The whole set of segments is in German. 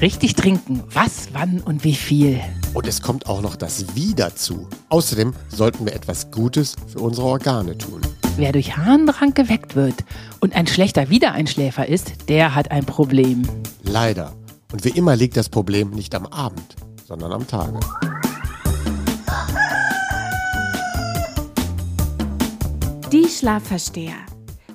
Richtig trinken. Was, wann und wie viel. Und es kommt auch noch das Wie dazu. Außerdem sollten wir etwas Gutes für unsere Organe tun. Wer durch Harndrang geweckt wird und ein schlechter Wiedereinschläfer ist, der hat ein Problem. Leider. Und wie immer liegt das Problem nicht am Abend, sondern am Tage. Die Schlafversteher.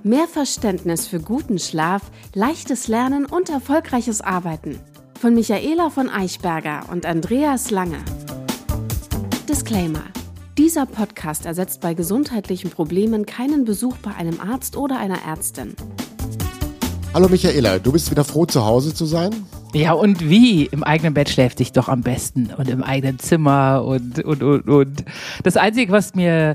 Mehr Verständnis für guten Schlaf, leichtes Lernen und erfolgreiches Arbeiten. Von Michaela von Eichberger und Andreas Lange. Disclaimer. Dieser Podcast ersetzt bei gesundheitlichen Problemen keinen Besuch bei einem Arzt oder einer Ärztin. Hallo Michaela, du bist wieder froh zu Hause zu sein? Ja, und wie? Im eigenen Bett schläft sich doch am besten und im eigenen Zimmer und, und, und, und. Das Einzige, was mir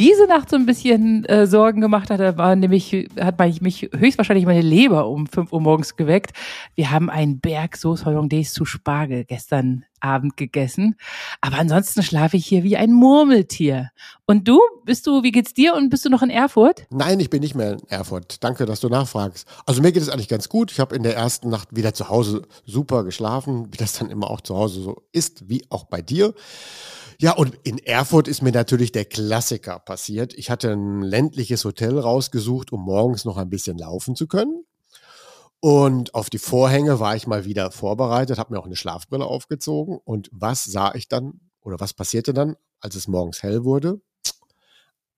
diese Nacht so ein bisschen äh, Sorgen gemacht hat, war nämlich, hat mich höchstwahrscheinlich meine Leber um 5 Uhr morgens geweckt. Wir haben einen Berg Sauce Hollandaise zu Spargel gestern Abend gegessen. Aber ansonsten schlafe ich hier wie ein Murmeltier. Und du? Bist du, wie geht's dir und bist du noch in Erfurt? Nein, ich bin nicht mehr in Erfurt. Danke, dass du nachfragst. Also mir geht es eigentlich ganz gut. Ich habe in der ersten Nacht wieder zu Hause super geschlafen, wie das dann immer auch zu Hause so ist, wie auch bei dir. Ja, und in Erfurt ist mir natürlich der Klassiker passiert. Ich hatte ein ländliches Hotel rausgesucht, um morgens noch ein bisschen laufen zu können. Und auf die Vorhänge war ich mal wieder vorbereitet, habe mir auch eine Schlafbrille aufgezogen. Und was sah ich dann oder was passierte dann, als es morgens hell wurde?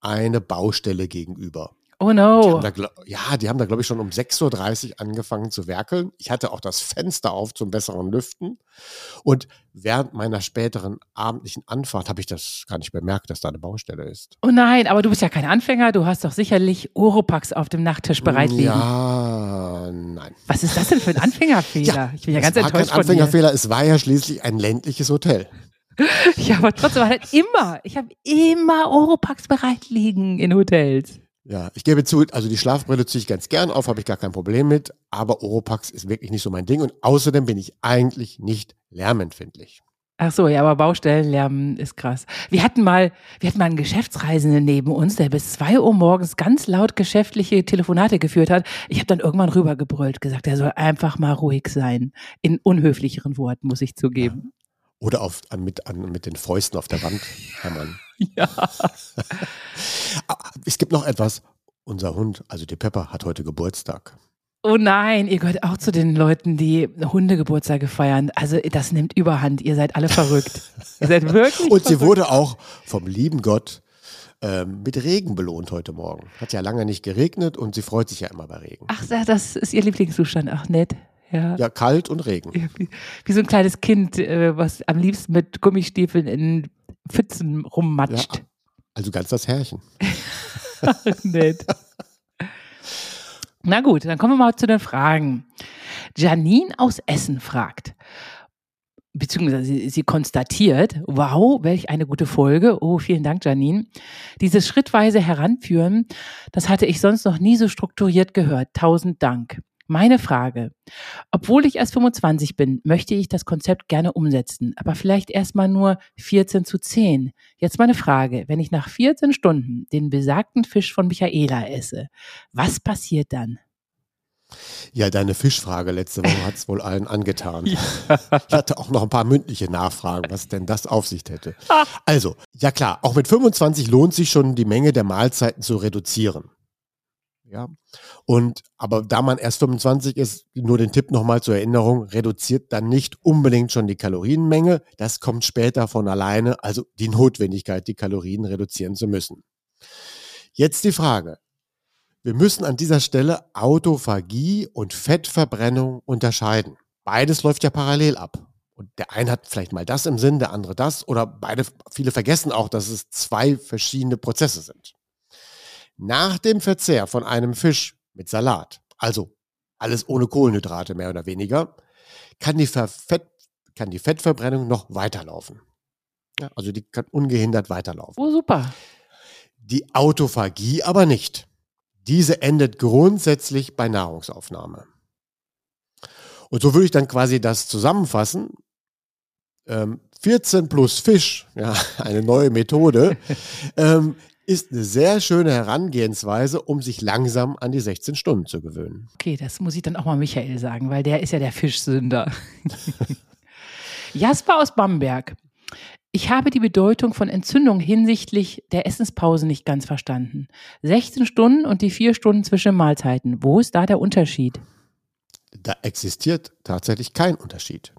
Eine Baustelle gegenüber. Oh no. Die da, ja, die haben da, glaube ich, schon um 6.30 Uhr angefangen zu werkeln. Ich hatte auch das Fenster auf zum besseren Lüften. Und während meiner späteren abendlichen Anfahrt habe ich das gar nicht bemerkt, dass da eine Baustelle ist. Oh nein, aber du bist ja kein Anfänger. Du hast doch sicherlich Oropax auf dem Nachttisch bereit liegen. Ja, nein. Was ist das denn für ein Anfängerfehler? Ja, ich bin ja ganz es enttäuscht war kein von dir. Anfängerfehler. Es war ja schließlich ein ländliches Hotel. Ja, aber trotzdem halt immer. Ich habe immer Oropax bereit liegen in Hotels. Ja, ich gebe zu, also die Schlafbrille ziehe ich ganz gern auf, habe ich gar kein Problem mit, aber Oropax ist wirklich nicht so mein Ding und außerdem bin ich eigentlich nicht lärmempfindlich. Ach so, ja, aber Baustellenlärm ist krass. Wir hatten mal, wir hatten mal einen Geschäftsreisenden neben uns, der bis zwei Uhr morgens ganz laut geschäftliche Telefonate geführt hat. Ich habe dann irgendwann rübergebrüllt, gesagt, er soll einfach mal ruhig sein. In unhöflicheren Worten, muss ich zugeben. Oder auf, an, mit, an, mit den Fäusten auf der Wand hämmern. Ja. es gibt noch etwas. Unser Hund, also die Pepper, hat heute Geburtstag. Oh nein, ihr gehört auch zu den Leuten, die Hundegeburtstage feiern. Also das nimmt überhand. Ihr seid alle verrückt. ihr seid wirklich Und sie verrückt. wurde auch vom lieben Gott ähm, mit Regen belohnt heute Morgen. Hat ja lange nicht geregnet und sie freut sich ja immer bei Regen. Ach, das ist ihr Lieblingszustand. Ach, nett. Ja. Ja, kalt und Regen. Ja, Wie, wie so ein kleines Kind, äh, was am liebsten mit Gummistiefeln in Pfützen rummatscht. Ja, also ganz das Härchen. Nett. Na gut, dann kommen wir mal zu den Fragen. Janine aus Essen fragt, beziehungsweise sie, sie konstatiert, wow, welch eine gute Folge. Oh, vielen Dank, Janine. Dieses schrittweise Heranführen, das hatte ich sonst noch nie so strukturiert gehört. Tausend Dank. Meine Frage. Obwohl ich erst 25 bin, möchte ich das Konzept gerne umsetzen, aber vielleicht erstmal nur 14 zu 10. Jetzt meine Frage. Wenn ich nach 14 Stunden den besagten Fisch von Michaela esse, was passiert dann? Ja, deine Fischfrage letzte Woche hat es wohl allen angetan. Ich hatte auch noch ein paar mündliche Nachfragen, was denn das auf sich hätte. Also, ja klar, auch mit 25 lohnt sich schon die Menge der Mahlzeiten zu reduzieren. Ja. Und aber da man erst 25 ist, nur den Tipp nochmal zur Erinnerung, reduziert dann nicht unbedingt schon die Kalorienmenge. Das kommt später von alleine, also die Notwendigkeit, die Kalorien reduzieren zu müssen. Jetzt die Frage. Wir müssen an dieser Stelle Autophagie und Fettverbrennung unterscheiden. Beides läuft ja parallel ab. Und der eine hat vielleicht mal das im Sinn, der andere das. Oder beide, viele vergessen auch, dass es zwei verschiedene Prozesse sind. Nach dem Verzehr von einem Fisch mit Salat, also alles ohne Kohlenhydrate mehr oder weniger, kann die, Verfett, kann die Fettverbrennung noch weiterlaufen. Ja, also die kann ungehindert weiterlaufen. Oh, super. Die Autophagie aber nicht. Diese endet grundsätzlich bei Nahrungsaufnahme. Und so würde ich dann quasi das zusammenfassen. Ähm, 14 plus Fisch, ja, eine neue Methode, ähm, ist eine sehr schöne Herangehensweise, um sich langsam an die 16 Stunden zu gewöhnen. Okay, das muss ich dann auch mal Michael sagen, weil der ist ja der Fischsünder. Jasper aus Bamberg. Ich habe die Bedeutung von Entzündung hinsichtlich der Essenspause nicht ganz verstanden. 16 Stunden und die vier Stunden zwischen Mahlzeiten. Wo ist da der Unterschied? Da existiert tatsächlich kein Unterschied.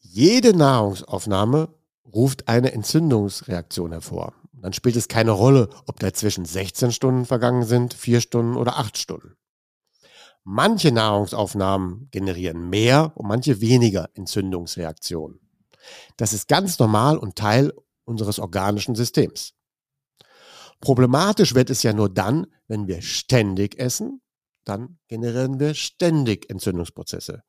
Jede Nahrungsaufnahme ruft eine Entzündungsreaktion hervor. Dann spielt es keine Rolle, ob dazwischen 16 Stunden vergangen sind, 4 Stunden oder 8 Stunden. Manche Nahrungsaufnahmen generieren mehr und manche weniger Entzündungsreaktionen. Das ist ganz normal und Teil unseres organischen Systems. Problematisch wird es ja nur dann, wenn wir ständig essen, dann generieren wir ständig Entzündungsprozesse.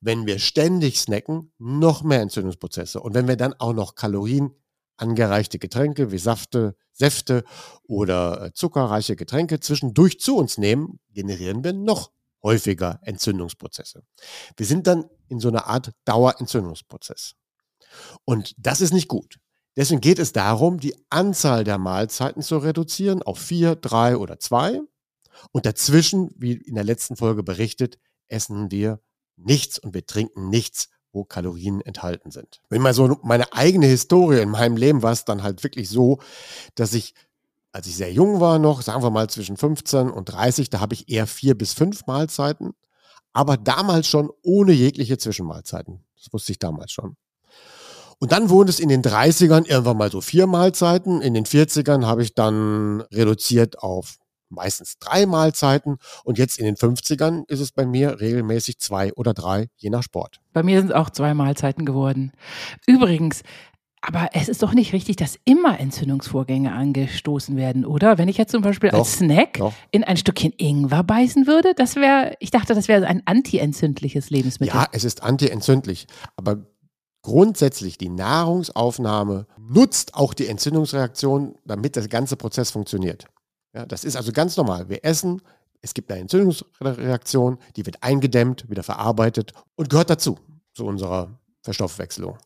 Wenn wir ständig snacken, noch mehr Entzündungsprozesse. Und wenn wir dann auch noch Kalorien angereichte Getränke wie Safte, Säfte oder äh, zuckerreiche Getränke zwischendurch zu uns nehmen, generieren wir noch häufiger Entzündungsprozesse. Wir sind dann in so einer Art Dauerentzündungsprozess. Und das ist nicht gut. Deswegen geht es darum, die Anzahl der Mahlzeiten zu reduzieren auf vier, drei oder zwei. Und dazwischen, wie in der letzten Folge berichtet, essen wir nichts und wir trinken nichts, wo Kalorien enthalten sind. Wenn mal so meine eigene Historie in meinem Leben war es dann halt wirklich so, dass ich, als ich sehr jung war noch, sagen wir mal zwischen 15 und 30, da habe ich eher vier bis fünf Mahlzeiten, aber damals schon ohne jegliche Zwischenmahlzeiten. Das wusste ich damals schon. Und dann wurden es in den 30ern irgendwann mal so vier Mahlzeiten. In den 40ern habe ich dann reduziert auf meistens drei Mahlzeiten. Und jetzt in den 50ern ist es bei mir regelmäßig zwei oder drei, je nach Sport. Bei mir sind es auch zwei Mahlzeiten geworden. Übrigens, aber es ist doch nicht richtig, dass immer Entzündungsvorgänge angestoßen werden, oder? Wenn ich jetzt zum Beispiel Doch, als Snack doch. in ein Stückchen Ingwer beißen würde, das wäre, ich dachte, das wäre ein antientzündliches Lebensmittel. Ja, es ist antientzündlich. Aber grundsätzlich die Nahrungsaufnahme nutzt auch die Entzündungsreaktion, damit der ganze Prozess funktioniert. Ja, das ist also ganz normal. Wir essen, es gibt eine Entzündungsreaktion, die wird eingedämmt, wieder verarbeitet und gehört dazu, zu unserer Verstoffwechselung.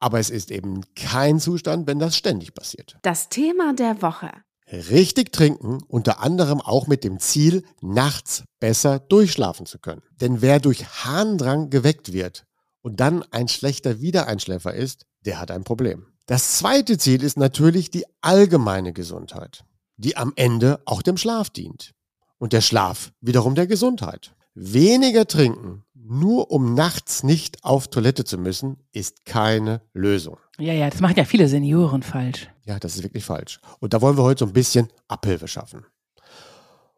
Aber es ist eben kein Zustand, wenn das ständig passiert. Das Thema der Woche. Richtig trinken, unter anderem auch mit dem Ziel, nachts besser durchschlafen zu können. Denn wer durch Harndrang geweckt wird und dann ein schlechter Wiedereinschläfer ist, der hat ein Problem. Das zweite Ziel ist natürlich die allgemeine Gesundheit, die am Ende auch dem Schlaf dient. Und der Schlaf wiederum der Gesundheit. Weniger trinken, nur um nachts nicht auf Toilette zu müssen, ist keine Lösung. ja, ja, das machen ja viele Senioren falsch. Ja, das ist wirklich falsch. Und da wollen wir heute so ein bisschen Abhilfe schaffen.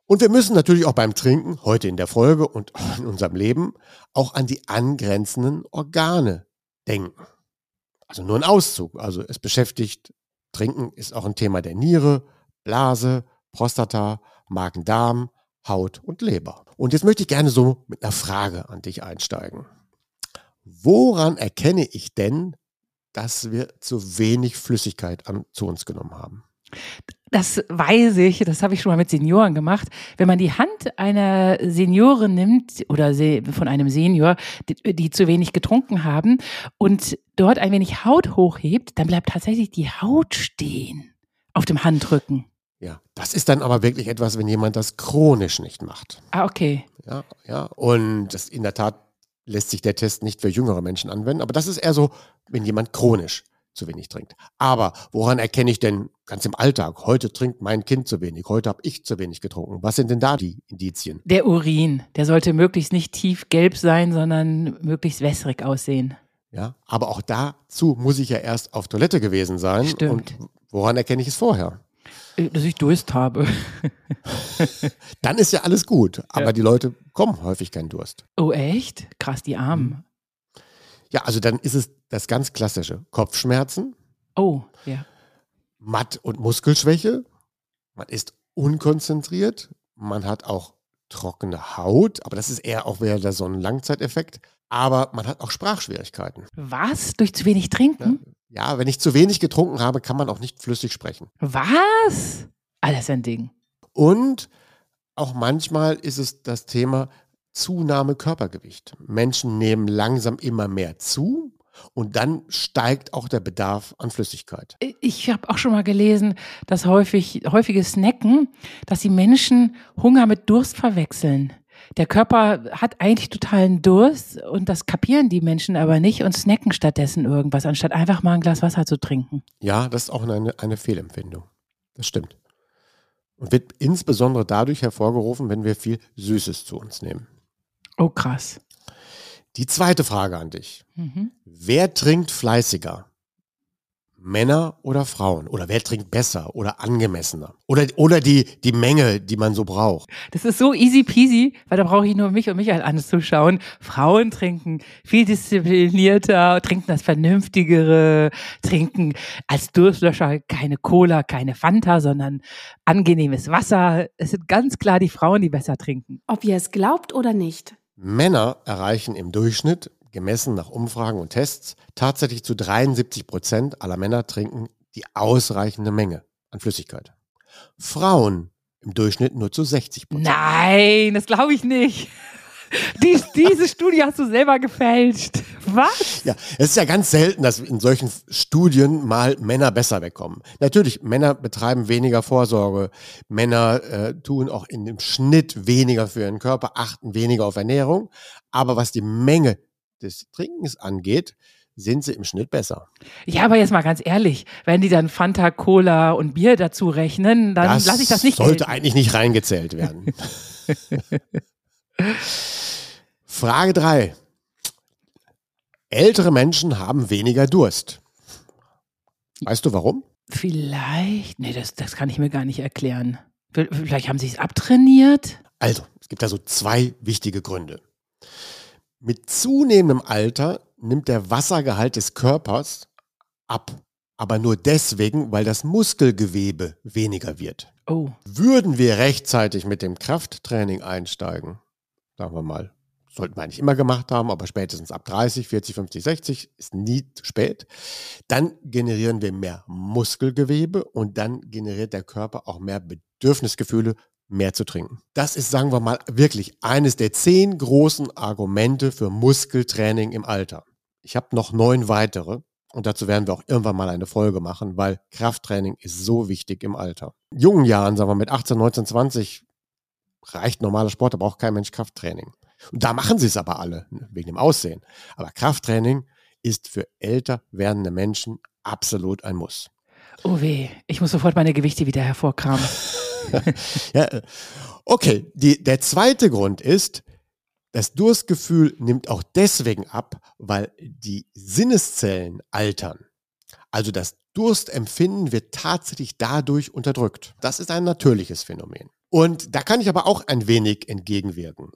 Und wir müssen natürlich auch beim Trinken, heute in der Folge und in unserem Leben, auch an die angrenzenden Organe denken. Also nur ein Auszug. Also es beschäftigt, Trinken ist auch ein Thema der Niere, Blase, Prostata, Magen-Darm, Haut und Leber. Und jetzt möchte ich gerne so mit einer Frage an dich einsteigen. Woran erkenne ich denn, dass wir zu wenig Flüssigkeit an, zu uns genommen haben? Das weiß ich, das habe ich schon mal mit Senioren gemacht. Wenn man die Hand einer Seniorin nimmt oder von einem Senior, die, die zu wenig getrunken haben und dort ein wenig Haut hochhebt, dann bleibt tatsächlich die Haut stehen auf dem Handrücken. Ja, das ist dann aber wirklich etwas, wenn jemand das chronisch nicht macht. Ah, okay. Ja, ja. Und das in der Tat lässt sich der Test nicht für jüngere Menschen anwenden, aber das ist eher so, wenn jemand chronisch zu wenig trinkt. Aber woran erkenne ich denn ganz im Alltag? Heute trinkt mein Kind zu wenig, heute habe ich zu wenig getrunken. Was sind denn da die Indizien? Der Urin, der sollte möglichst nicht tiefgelb sein, sondern möglichst wässrig aussehen. Ja, aber auch dazu muss ich ja erst auf Toilette gewesen sein. Stimmt. Und woran erkenne ich es vorher? Äh, Dass ich Durst habe. Dann ist ja alles gut, aber Ja. die Leute kommen häufig keinen Durst. Oh, echt? Krass, die Armen. Ja, also dann ist es das ganz klassische. Kopfschmerzen, Oh, ja. Matt- und Muskelschwäche. Man ist unkonzentriert. Man hat auch trockene Haut, aber das ist eher auch wieder so ein Langzeiteffekt. Aber man hat auch Sprachschwierigkeiten. Was? Durch zu wenig trinken? Ja, wenn ich zu wenig getrunken habe, kann man auch nicht flüssig sprechen. Was? Alles ein Ding. Und auch manchmal ist es das Thema Zunahme Körpergewicht. Menschen nehmen langsam immer mehr zu, Und dann steigt auch der Bedarf an Flüssigkeit. Ich habe auch schon mal gelesen, dass häufig, häufige Snacken, dass die Menschen Hunger mit Durst verwechseln. Der Körper hat eigentlich totalen Durst und das kapieren die Menschen aber nicht und snacken stattdessen irgendwas, anstatt einfach mal ein Glas Wasser zu trinken. Ja, das ist auch eine, eine Fehlempfindung. Das stimmt. Und wird insbesondere dadurch hervorgerufen, wenn wir viel Süßes zu uns nehmen. Oh, krass. Die zweite Frage an dich. Mhm. Wer trinkt fleißiger? Männer oder Frauen? Oder wer trinkt besser oder angemessener? Oder, oder die, die Menge, die man so braucht? Das ist so easy peasy, weil da brauche ich nur mich und Michael anzuschauen. Frauen trinken viel disziplinierter, trinken das Vernünftigere, trinken als Durstlöscher keine Cola, keine Fanta, sondern angenehmes Wasser. Es sind ganz klar die Frauen, die besser trinken. Ob ihr es glaubt oder nicht. Männer erreichen im Durchschnitt gemessen nach Umfragen und Tests, tatsächlich zu 73 Prozent aller Männer trinken die ausreichende Menge an Flüssigkeit. Frauen im Durchschnitt nur zu 60 Prozent. Nein, das glaube ich nicht. Die, diese Studie hast du selber gefälscht. Was? Ja, es ist ja ganz selten, dass in solchen Studien mal Männer besser wegkommen. Natürlich, Männer betreiben weniger Vorsorge. Männer äh, tun auch in dem Schnitt weniger für ihren Körper, achten weniger auf Ernährung. Aber was die Menge des Trinkens angeht, sind sie im Schnitt besser. Ja, aber jetzt mal ganz ehrlich, wenn die dann Fanta, Cola und Bier dazu rechnen, dann lasse ich das nicht. Sollte gelten. eigentlich nicht reingezählt werden. Frage 3. Ältere Menschen haben weniger Durst. Weißt du warum? Vielleicht. Nee, das, das kann ich mir gar nicht erklären. Vielleicht haben sie es abtrainiert. Also, es gibt da so zwei wichtige Gründe. Mit zunehmendem Alter nimmt der Wassergehalt des Körpers ab. Aber nur deswegen, weil das Muskelgewebe weniger wird. Oh. Würden wir rechtzeitig mit dem Krafttraining einsteigen, sagen wir mal, sollten wir eigentlich immer gemacht haben, aber spätestens ab 30, 40, 50, 60 ist nie zu spät, dann generieren wir mehr Muskelgewebe und dann generiert der Körper auch mehr Bedürfnisgefühle mehr zu trinken. Das ist, sagen wir mal, wirklich eines der zehn großen Argumente für Muskeltraining im Alter. Ich habe noch neun weitere und dazu werden wir auch irgendwann mal eine Folge machen, weil Krafttraining ist so wichtig im Alter. In jungen Jahren, sagen wir mit 18, 19, 20, reicht normaler Sport, da braucht kein Mensch Krafttraining. Und da machen sie es aber alle, ne, wegen dem Aussehen. Aber Krafttraining ist für älter werdende Menschen absolut ein Muss. Oh weh, ich muss sofort meine Gewichte wieder hervorkramen. ja, okay, die, der zweite Grund ist, das Durstgefühl nimmt auch deswegen ab, weil die Sinneszellen altern. Also das Durstempfinden wird tatsächlich dadurch unterdrückt. Das ist ein natürliches Phänomen. Und da kann ich aber auch ein wenig entgegenwirken.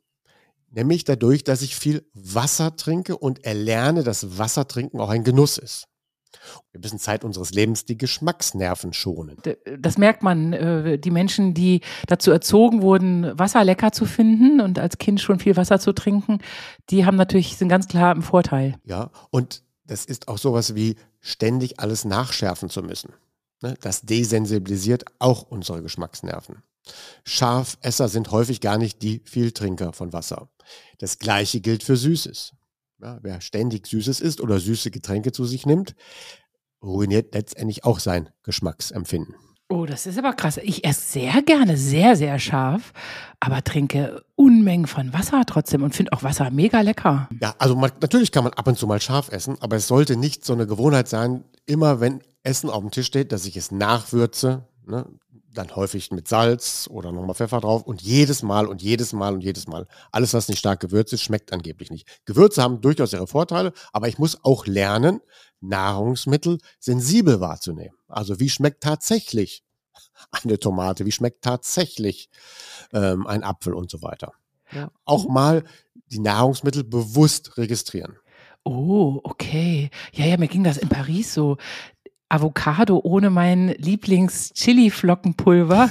Nämlich dadurch, dass ich viel Wasser trinke und erlerne, dass Wassertrinken auch ein Genuss ist. Wir müssen Zeit unseres Lebens die Geschmacksnerven schonen. Das merkt man. Äh, die Menschen, die dazu erzogen wurden, Wasser lecker zu finden und als Kind schon viel Wasser zu trinken, die haben natürlich, sind ganz klar im Vorteil. Ja, und das ist auch sowas wie ständig alles nachschärfen zu müssen. Ne, das desensibilisiert auch unsere Geschmacksnerven. Scharfesser sind häufig gar nicht die Vieltrinker von Wasser. Das gleiche gilt für Süßes. Ja, wer ständig Süßes isst oder süße Getränke zu sich nimmt, ruiniert letztendlich auch sein Geschmacksempfinden. Oh, das ist aber krass. Ich esse sehr gerne, sehr, sehr scharf, aber trinke Unmengen von Wasser trotzdem und finde auch Wasser mega lecker. Ja, also man, natürlich kann man ab und zu mal scharf essen, aber es sollte nicht so eine Gewohnheit sein, immer wenn Essen auf dem Tisch steht, dass ich es nachwürze. Ne? Dann häufig mit Salz oder nochmal Pfeffer drauf und jedes Mal und jedes Mal und jedes Mal. Alles, was nicht stark gewürzt ist, schmeckt angeblich nicht. Gewürze haben durchaus ihre Vorteile, aber ich muss auch lernen, Nahrungsmittel sensibel wahrzunehmen. Also wie schmeckt tatsächlich eine Tomate, wie schmeckt tatsächlich ähm, ein Apfel und so weiter. Ja. Auch mal die Nahrungsmittel bewusst registrieren. Oh, okay. Ja, ja, mir ging das in Paris so. Avocado ohne mein Lieblings-Chili-Flockenpulver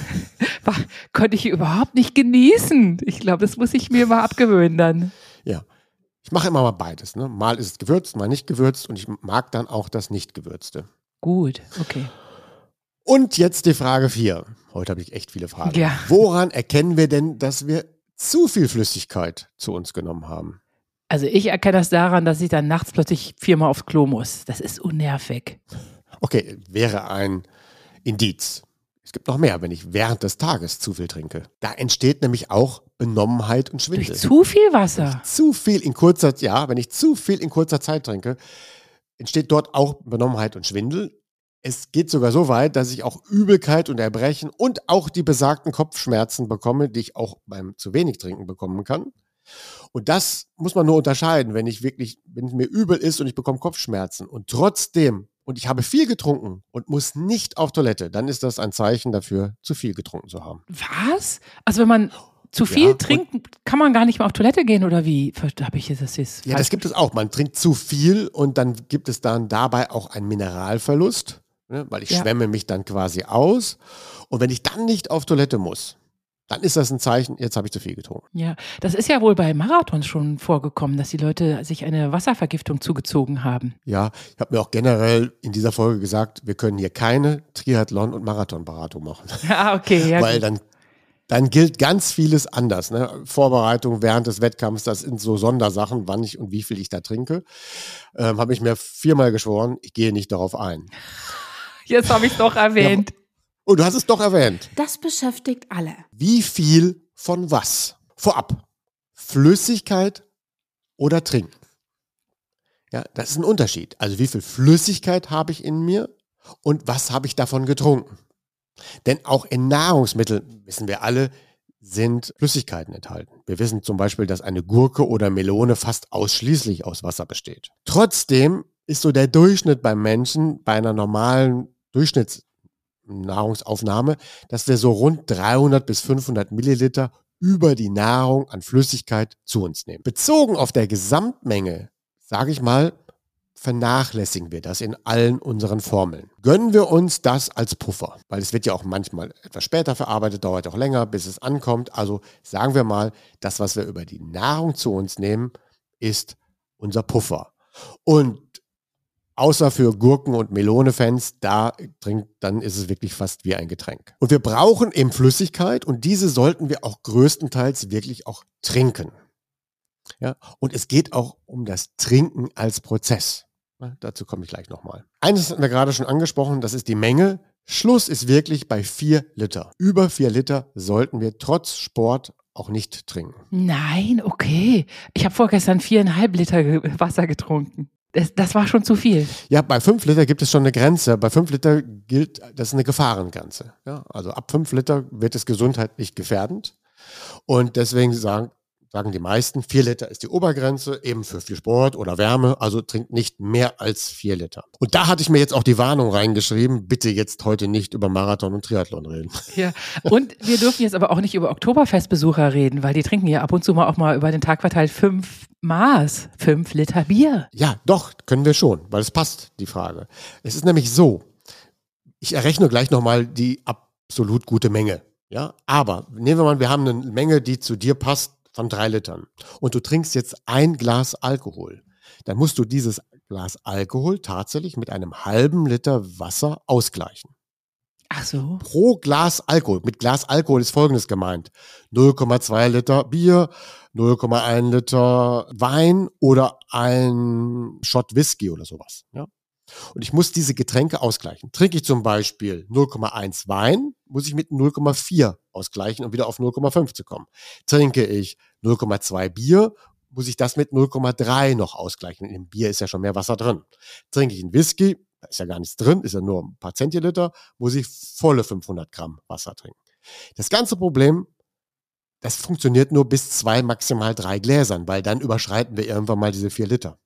konnte ich überhaupt nicht genießen. Ich glaube, das muss ich mir mal abgewöhnen dann. Ja. Ich mache immer mal beides. Ne? Mal ist es gewürzt, mal nicht gewürzt und ich mag dann auch das nicht gewürzte. Gut, okay. Und jetzt die Frage 4. Heute habe ich echt viele Fragen. Ja. Woran erkennen wir denn, dass wir zu viel Flüssigkeit zu uns genommen haben? Also ich erkenne das daran, dass ich dann nachts plötzlich viermal aufs Klo muss. Das ist unnervig. Okay, wäre ein Indiz. Es gibt noch mehr, wenn ich während des Tages zu viel trinke. Da entsteht nämlich auch Benommenheit und Schwindel. Durch zu viel Wasser. Zu viel in kurzer, ja, wenn ich zu viel in kurzer Zeit trinke, entsteht dort auch Benommenheit und Schwindel. Es geht sogar so weit, dass ich auch Übelkeit und Erbrechen und auch die besagten Kopfschmerzen bekomme, die ich auch beim zu wenig Trinken bekommen kann. Und das muss man nur unterscheiden, wenn ich wirklich, wenn es mir übel ist und ich bekomme Kopfschmerzen und trotzdem und ich habe viel getrunken und muss nicht auf Toilette, dann ist das ein Zeichen dafür, zu viel getrunken zu haben. Was? Also wenn man zu viel ja, trinkt, kann man gar nicht mehr auf Toilette gehen oder wie? Habe ich das jetzt? Ja, das gibt es auch. Man trinkt zu viel und dann gibt es dann dabei auch einen Mineralverlust, ne, weil ich ja. schwemme mich dann quasi aus. Und wenn ich dann nicht auf Toilette muss, dann ist das ein Zeichen, jetzt habe ich zu viel getrunken. Ja, das ist ja wohl bei Marathons schon vorgekommen, dass die Leute sich eine Wasservergiftung zugezogen haben. Ja, ich habe mir auch generell in dieser Folge gesagt, wir können hier keine Triathlon- und Marathonberatung machen. Ah, okay, ja. Weil dann, dann gilt ganz vieles anders. Ne? Vorbereitung während des Wettkampfs, das sind so Sondersachen, wann ich und wie viel ich da trinke. Ähm, habe ich mir viermal geschworen, ich gehe nicht darauf ein. Jetzt habe ich es doch erwähnt. Ja, Oh, du hast es doch erwähnt. Das beschäftigt alle. Wie viel von was? Vorab. Flüssigkeit oder Trinken? Ja, das ist ein Unterschied. Also wie viel Flüssigkeit habe ich in mir und was habe ich davon getrunken? Denn auch in Nahrungsmitteln, wissen wir alle, sind Flüssigkeiten enthalten. Wir wissen zum Beispiel, dass eine Gurke oder Melone fast ausschließlich aus Wasser besteht. Trotzdem ist so der Durchschnitt beim Menschen bei einer normalen Durchschnitts Nahrungsaufnahme, dass wir so rund 300 bis 500 Milliliter über die Nahrung an Flüssigkeit zu uns nehmen. Bezogen auf der Gesamtmenge, sage ich mal, vernachlässigen wir das in allen unseren Formeln. Gönnen wir uns das als Puffer, weil es wird ja auch manchmal etwas später verarbeitet, dauert auch länger, bis es ankommt. Also sagen wir mal, das, was wir über die Nahrung zu uns nehmen, ist unser Puffer. Und Außer für Gurken- und Melone-Fans, da trinkt, dann ist es wirklich fast wie ein Getränk. Und wir brauchen eben Flüssigkeit und diese sollten wir auch größtenteils wirklich auch trinken. Ja, und es geht auch um das Trinken als Prozess. Ja, dazu komme ich gleich nochmal. Eines hatten wir gerade schon angesprochen, das ist die Menge. Schluss ist wirklich bei vier Liter. Über vier Liter sollten wir trotz Sport auch nicht trinken. Nein, okay. Ich habe vorgestern viereinhalb Liter Wasser getrunken. Das, das, war schon zu viel. Ja, bei fünf Liter gibt es schon eine Grenze. Bei fünf Liter gilt, das ist eine Gefahrengrenze. Ja, also ab fünf Liter wird es gesundheitlich gefährdend. Und deswegen sagen, sagen die meisten, vier Liter ist die Obergrenze, eben für viel Sport oder Wärme, also trinkt nicht mehr als vier Liter. Und da hatte ich mir jetzt auch die Warnung reingeschrieben, bitte jetzt heute nicht über Marathon und Triathlon reden. Ja, und wir dürfen jetzt aber auch nicht über Oktoberfestbesucher reden, weil die trinken ja ab und zu mal auch mal über den Tag verteilt fünf Maß, fünf Liter Bier. Ja, doch, können wir schon, weil es passt, die Frage. Es ist nämlich so, ich errechne gleich nochmal die absolut gute Menge. Ja, aber nehmen wir mal, wir haben eine Menge, die zu dir passt, von drei Litern und du trinkst jetzt ein Glas Alkohol, dann musst du dieses Glas Alkohol tatsächlich mit einem halben Liter Wasser ausgleichen. Ach so. Pro Glas Alkohol. Mit Glas Alkohol ist folgendes gemeint. 0,2 Liter Bier, 0,1 Liter Wein oder ein Shot Whisky oder sowas. Ja? Und ich muss diese Getränke ausgleichen. Trinke ich zum Beispiel 0,1 Wein, muss ich mit 0,4 ausgleichen, um wieder auf 0,5 zu kommen. Trinke ich 0,2 Bier, muss ich das mit 0,3 noch ausgleichen. Im Bier ist ja schon mehr Wasser drin. Trinke ich einen Whisky, da ist ja gar nichts drin, ist ja nur ein paar Zentiliter, muss ich volle 500 Gramm Wasser trinken. Das ganze Problem, das funktioniert nur bis zwei, maximal drei Gläsern, weil dann überschreiten wir irgendwann mal diese vier Liter.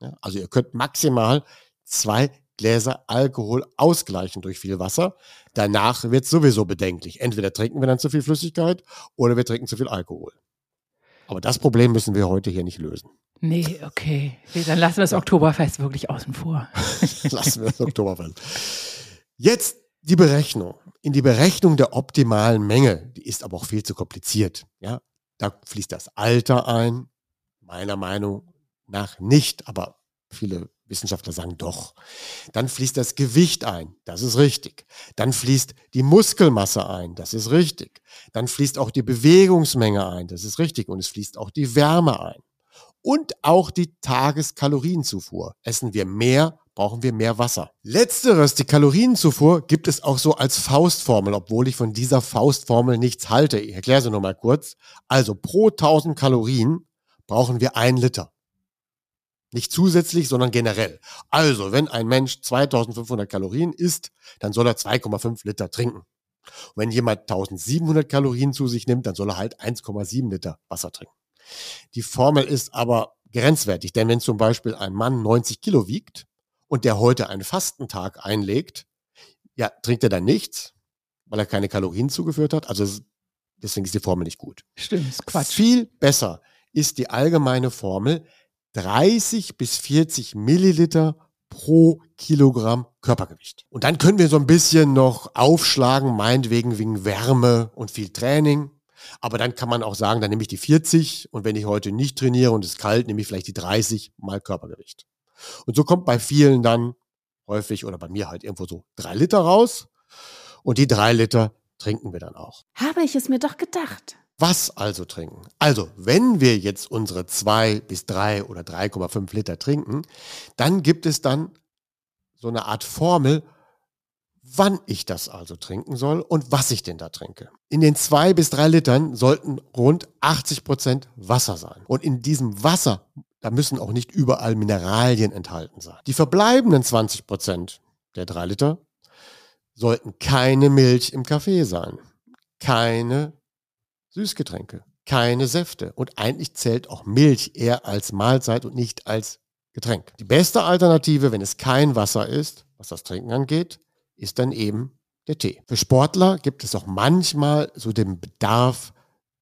Ja, also ihr könnt maximal zwei Gläser Alkohol ausgleichen durch viel Wasser. Danach wird es sowieso bedenklich. Entweder trinken wir dann zu viel Flüssigkeit oder wir trinken zu viel Alkohol. Aber das Problem müssen wir heute hier nicht lösen. Nee, okay. Dann lassen wir das Oktoberfest wirklich außen vor. lassen wir das Oktoberfest. Jetzt die Berechnung. In die Berechnung der optimalen Menge, die ist aber auch viel zu kompliziert. Ja, da fließt das Alter ein. Meiner Meinung nach nicht, aber viele Wissenschaftler sagen doch. Dann fließt das Gewicht ein, das ist richtig. Dann fließt die Muskelmasse ein, das ist richtig. Dann fließt auch die Bewegungsmenge ein, das ist richtig. Und es fließt auch die Wärme ein. und auch die Tageskalorienzufuhr. Essen wir mehr, brauchen wir mehr Wasser. Letzteres, die Kalorienzufuhr, gibt es auch so als Faustformel, obwohl ich von dieser Faustformel nichts halte. Ich erkläre sie nur mal kurz. Also pro 1000 Kalorien brauchen wir ein Liter. Nicht zusätzlich, sondern generell. Also, wenn ein Mensch 2500 Kalorien isst, dann soll er 2,5 Liter trinken. Und wenn jemand 1700 Kalorien zu sich nimmt, dann soll er halt 1,7 Liter Wasser trinken. Die Formel ist aber grenzwertig, denn wenn zum Beispiel ein Mann 90 Kilo wiegt und der heute einen Fastentag einlegt, ja, trinkt er dann nichts, weil er keine Kalorien zugeführt hat. Also deswegen ist die Formel nicht gut. Stimmt, ist Quatsch. Viel besser ist die allgemeine Formel 30 bis 40 Milliliter pro Kilogramm Körpergewicht. Und dann können wir so ein bisschen noch aufschlagen, meinetwegen wegen Wärme und viel Training. Aber dann kann man auch sagen, dann nehme ich die 40 und wenn ich heute nicht trainiere und es kalt, nehme ich vielleicht die 30 mal Körpergewicht. Und so kommt bei vielen dann häufig oder bei mir halt irgendwo so drei Liter raus. Und die drei Liter trinken wir dann auch. Habe ich es mir doch gedacht. Was also trinken? Also, wenn wir jetzt unsere zwei bis drei oder 3,5 Liter trinken, dann gibt es dann so eine Art Formel, wann ich das also trinken soll und was ich denn da trinke. In den zwei bis drei Litern sollten rund 80 Prozent Wasser sein. Und in diesem Wasser, da müssen auch nicht überall Mineralien enthalten sein. Die verbleibenden 20 Prozent der drei Liter sollten keine Milch im Kaffee sein, keine Süßgetränke, keine Säfte. Und eigentlich zählt auch Milch eher als Mahlzeit und nicht als Getränk. Die beste Alternative, wenn es kein Wasser ist, was das Trinken angeht, ist dann eben der Tee. Für Sportler gibt es auch manchmal so den Bedarf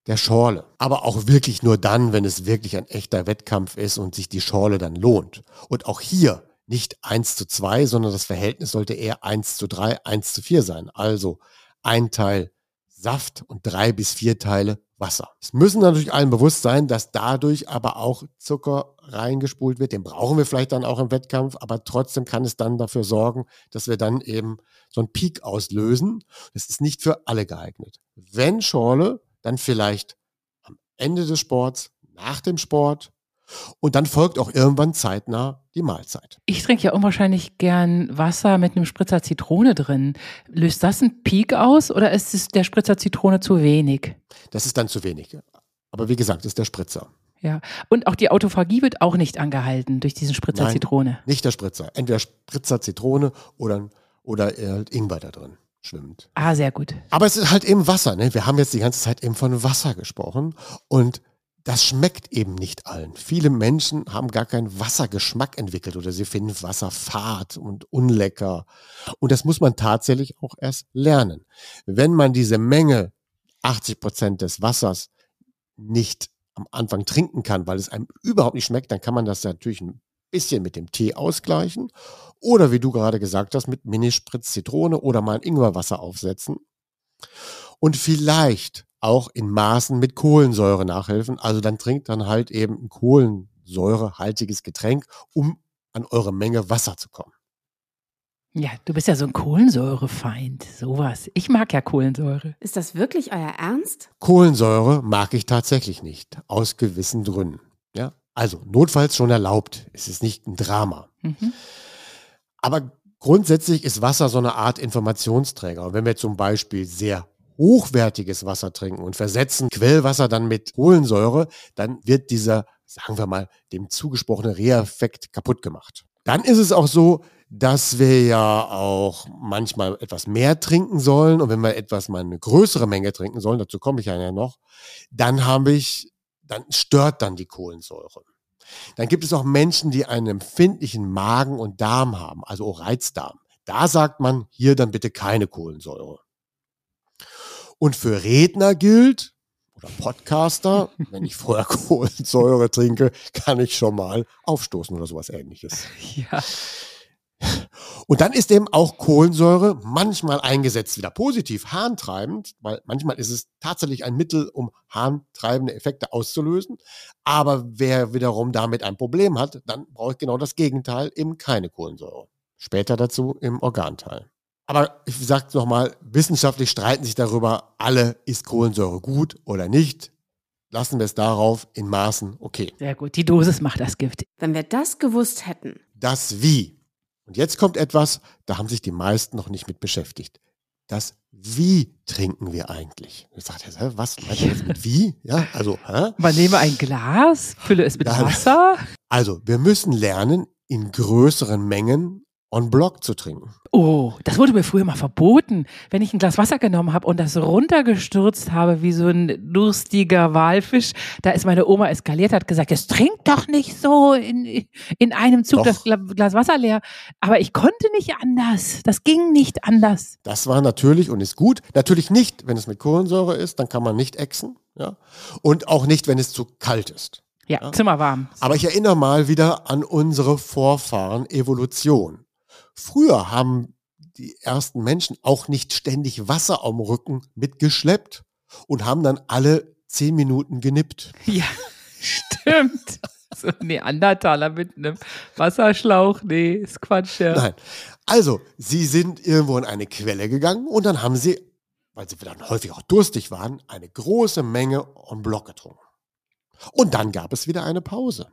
der Schorle. Aber auch wirklich nur dann, wenn es wirklich ein echter Wettkampf ist und sich die Schorle dann lohnt. Und auch hier nicht 1 zu 2, sondern das Verhältnis sollte eher 1 zu 3, 1 zu 4 sein. Also ein Teil Saft und drei bis vier Teile Wasser. Es müssen natürlich allen bewusst sein, dass dadurch aber auch Zucker reingespult wird. Den brauchen wir vielleicht dann auch im Wettkampf, aber trotzdem kann es dann dafür sorgen, dass wir dann eben so einen Peak auslösen. Das ist nicht für alle geeignet. Wenn Schorle, dann vielleicht am Ende des Sports, nach dem Sport und dann folgt auch irgendwann zeitnah die Mahlzeit. Ich trinke ja unwahrscheinlich gern Wasser mit einem Spritzer Zitrone drin. Löst das einen Peak aus oder ist es der Spritzer Zitrone zu wenig? Das ist dann zu wenig. Aber wie gesagt, ist der Spritzer. Ja, und auch die Autophagie wird auch nicht angehalten durch diesen Spritzer Nein, Zitrone. Nicht der Spritzer. Entweder Spritzer Zitrone oder, oder halt Ingwer da drin schwimmt. Ah, sehr gut. Aber es ist halt eben Wasser. Ne? Wir haben jetzt die ganze Zeit eben von Wasser gesprochen. Und das schmeckt eben nicht allen. Viele Menschen haben gar keinen Wassergeschmack entwickelt oder sie finden Wasser fad und unlecker. Und das muss man tatsächlich auch erst lernen. Wenn man diese Menge, 80 Prozent des Wassers, nicht am Anfang trinken kann, weil es einem überhaupt nicht schmeckt, dann kann man das natürlich ein bisschen mit dem Tee ausgleichen. Oder wie du gerade gesagt hast, mit Minispritz Zitrone oder mal ein Ingwerwasser aufsetzen. Und vielleicht auch in Maßen mit Kohlensäure nachhelfen. Also dann trinkt dann halt eben ein kohlensäurehaltiges Getränk, um an eure Menge Wasser zu kommen. Ja, du bist ja so ein Kohlensäurefeind, sowas. Ich mag ja Kohlensäure. Ist das wirklich euer Ernst? Kohlensäure mag ich tatsächlich nicht, aus gewissen Gründen. Ja, also notfalls schon erlaubt. Es ist nicht ein Drama. Mhm. Aber grundsätzlich ist Wasser so eine Art Informationsträger. Und wenn wir zum Beispiel sehr hochwertiges Wasser trinken und versetzen Quellwasser dann mit Kohlensäure, dann wird dieser, sagen wir mal, dem zugesprochene Reheffekt kaputt gemacht. Dann ist es auch so, dass wir ja auch manchmal etwas mehr trinken sollen und wenn wir etwas mal eine größere Menge trinken sollen, dazu komme ich ja noch, dann habe ich, dann stört dann die Kohlensäure. Dann gibt es auch Menschen, die einen empfindlichen Magen und Darm haben, also auch Reizdarm. Da sagt man hier dann bitte keine Kohlensäure. Und für Redner gilt, oder Podcaster, wenn ich vorher Kohlensäure trinke, kann ich schon mal aufstoßen oder sowas ähnliches. Ja. Und dann ist eben auch Kohlensäure manchmal eingesetzt wieder positiv, harntreibend, weil manchmal ist es tatsächlich ein Mittel, um harntreibende Effekte auszulösen. Aber wer wiederum damit ein Problem hat, dann braucht genau das Gegenteil, eben keine Kohlensäure. Später dazu im Organteil. Aber ich sage es nochmal, wissenschaftlich streiten sich darüber alle, ist Kohlensäure gut oder nicht. lassen wir es darauf in Maßen okay. Sehr gut. Die Dosis macht das Gift. Wenn wir das gewusst hätten. Das Wie. Und jetzt kommt etwas, da haben sich die meisten noch nicht mit beschäftigt. Das Wie trinken wir eigentlich? Ich sagte, was meint ihr jetzt mit Wie? Ja, also, hä? Man nehme ein Glas, fülle es mit Nein. Wasser. Also, wir müssen lernen, in größeren Mengen on Block zu trinken. Oh, das wurde mir früher mal verboten. Wenn ich ein Glas Wasser genommen habe und das runtergestürzt habe wie so ein durstiger Walfisch, da ist meine Oma eskaliert, hat gesagt, jetzt trink doch nicht so in, in einem Zug Doch. das Gla- Glas Wasser leer. Aber ich konnte nicht anders. Das ging nicht anders. Das war natürlich und ist gut. Natürlich nicht, wenn es mit Kohlensäure ist, dann kann man nicht exen. Ja? Und auch nicht, wenn es zu kalt ist. Ja, Ja. zimmerwarm. Aber ich erinnere mal wieder an unsere Vorfahren Evolution. Früher haben die ersten Menschen auch nicht ständig Wasser am Rücken mitgeschleppt und haben dann alle zehn Minuten genippt. Ja, stimmt. So ein Neandertaler mit einem Wasserschlauch. Nee, ist Quatsch, ja. Nein. Also, sie sind irgendwo in eine Quelle gegangen und dann haben sie, weil sie dann häufig auch durstig waren, eine große Menge en bloc getrunken. Und dann gab es wieder eine Pause.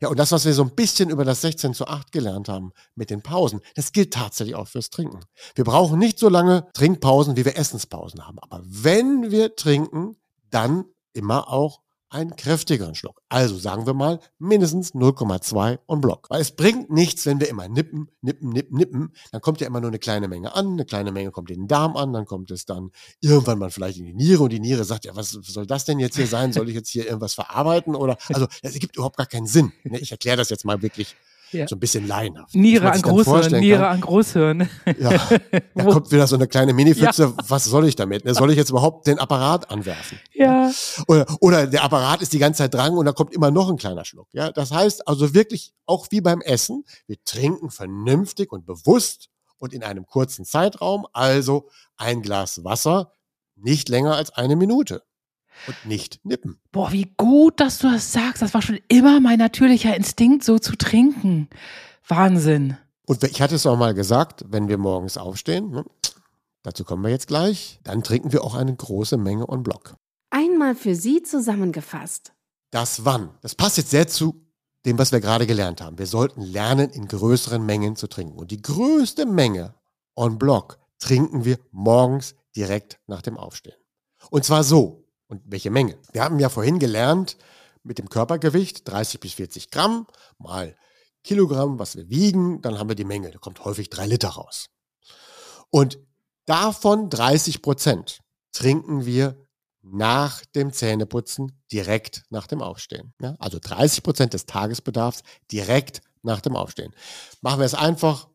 Ja, und das, was wir so ein bisschen über das 16 zu 8 gelernt haben mit den Pausen, das gilt tatsächlich auch fürs Trinken. Wir brauchen nicht so lange Trinkpausen, wie wir Essenspausen haben. Aber wenn wir trinken, dann immer auch einen kräftigeren Schluck. Also sagen wir mal mindestens 0,2 on Block. Weil es bringt nichts, wenn wir immer nippen, nippen, nippen, nippen. Dann kommt ja immer nur eine kleine Menge an, eine kleine Menge kommt in den Darm an, dann kommt es dann irgendwann mal vielleicht in die Niere und die Niere sagt, ja, was soll das denn jetzt hier sein? Soll ich jetzt hier irgendwas verarbeiten? Oder also es gibt überhaupt gar keinen Sinn. Ne, Ich erkläre das jetzt mal wirklich Ja. so ein bisschen laienhaft. Niere an Großhirn, Niere an Großhirn. ja, da kommt wieder so eine kleine Mini-Pfütze. Was soll ich damit? Ne? Soll ich jetzt überhaupt den Apparat anwerfen? Ja. Oder, oder der Apparat ist die ganze Zeit dran und da kommt immer noch ein kleiner Schluck. Ja, das heißt also wirklich auch wie beim Essen, wir trinken vernünftig und bewusst und in einem kurzen Zeitraum, also ein Glas Wasser, nicht länger als eine Minute und nicht nippen. Boah, wie gut, dass du das sagst. Das war schon immer mein natürlicher Instinkt, so zu trinken. Wahnsinn. Und ich hatte es auch mal gesagt, wenn wir morgens aufstehen, ne, dazu kommen wir jetzt gleich, dann trinken wir auch eine große Menge on Block. Einmal für Sie zusammengefasst. Das Wann. Das passt jetzt sehr zu dem, was wir gerade gelernt haben. Wir sollten lernen, in größeren Mengen zu trinken. Und die größte Menge on Block trinken wir morgens direkt nach dem Aufstehen. Und zwar so. Und welche Menge? Wir haben ja vorhin gelernt, mit dem Körpergewicht 30 bis 40 Gramm mal Kilogramm, was wir wiegen, dann haben wir die Menge. Da kommt häufig drei Liter raus. Und davon 30 Prozent trinken wir nach dem Zähneputzen direkt nach dem Aufstehen. Ja, also 30 Prozent des Tagesbedarfs direkt nach dem Aufstehen. Machen wir es einfach,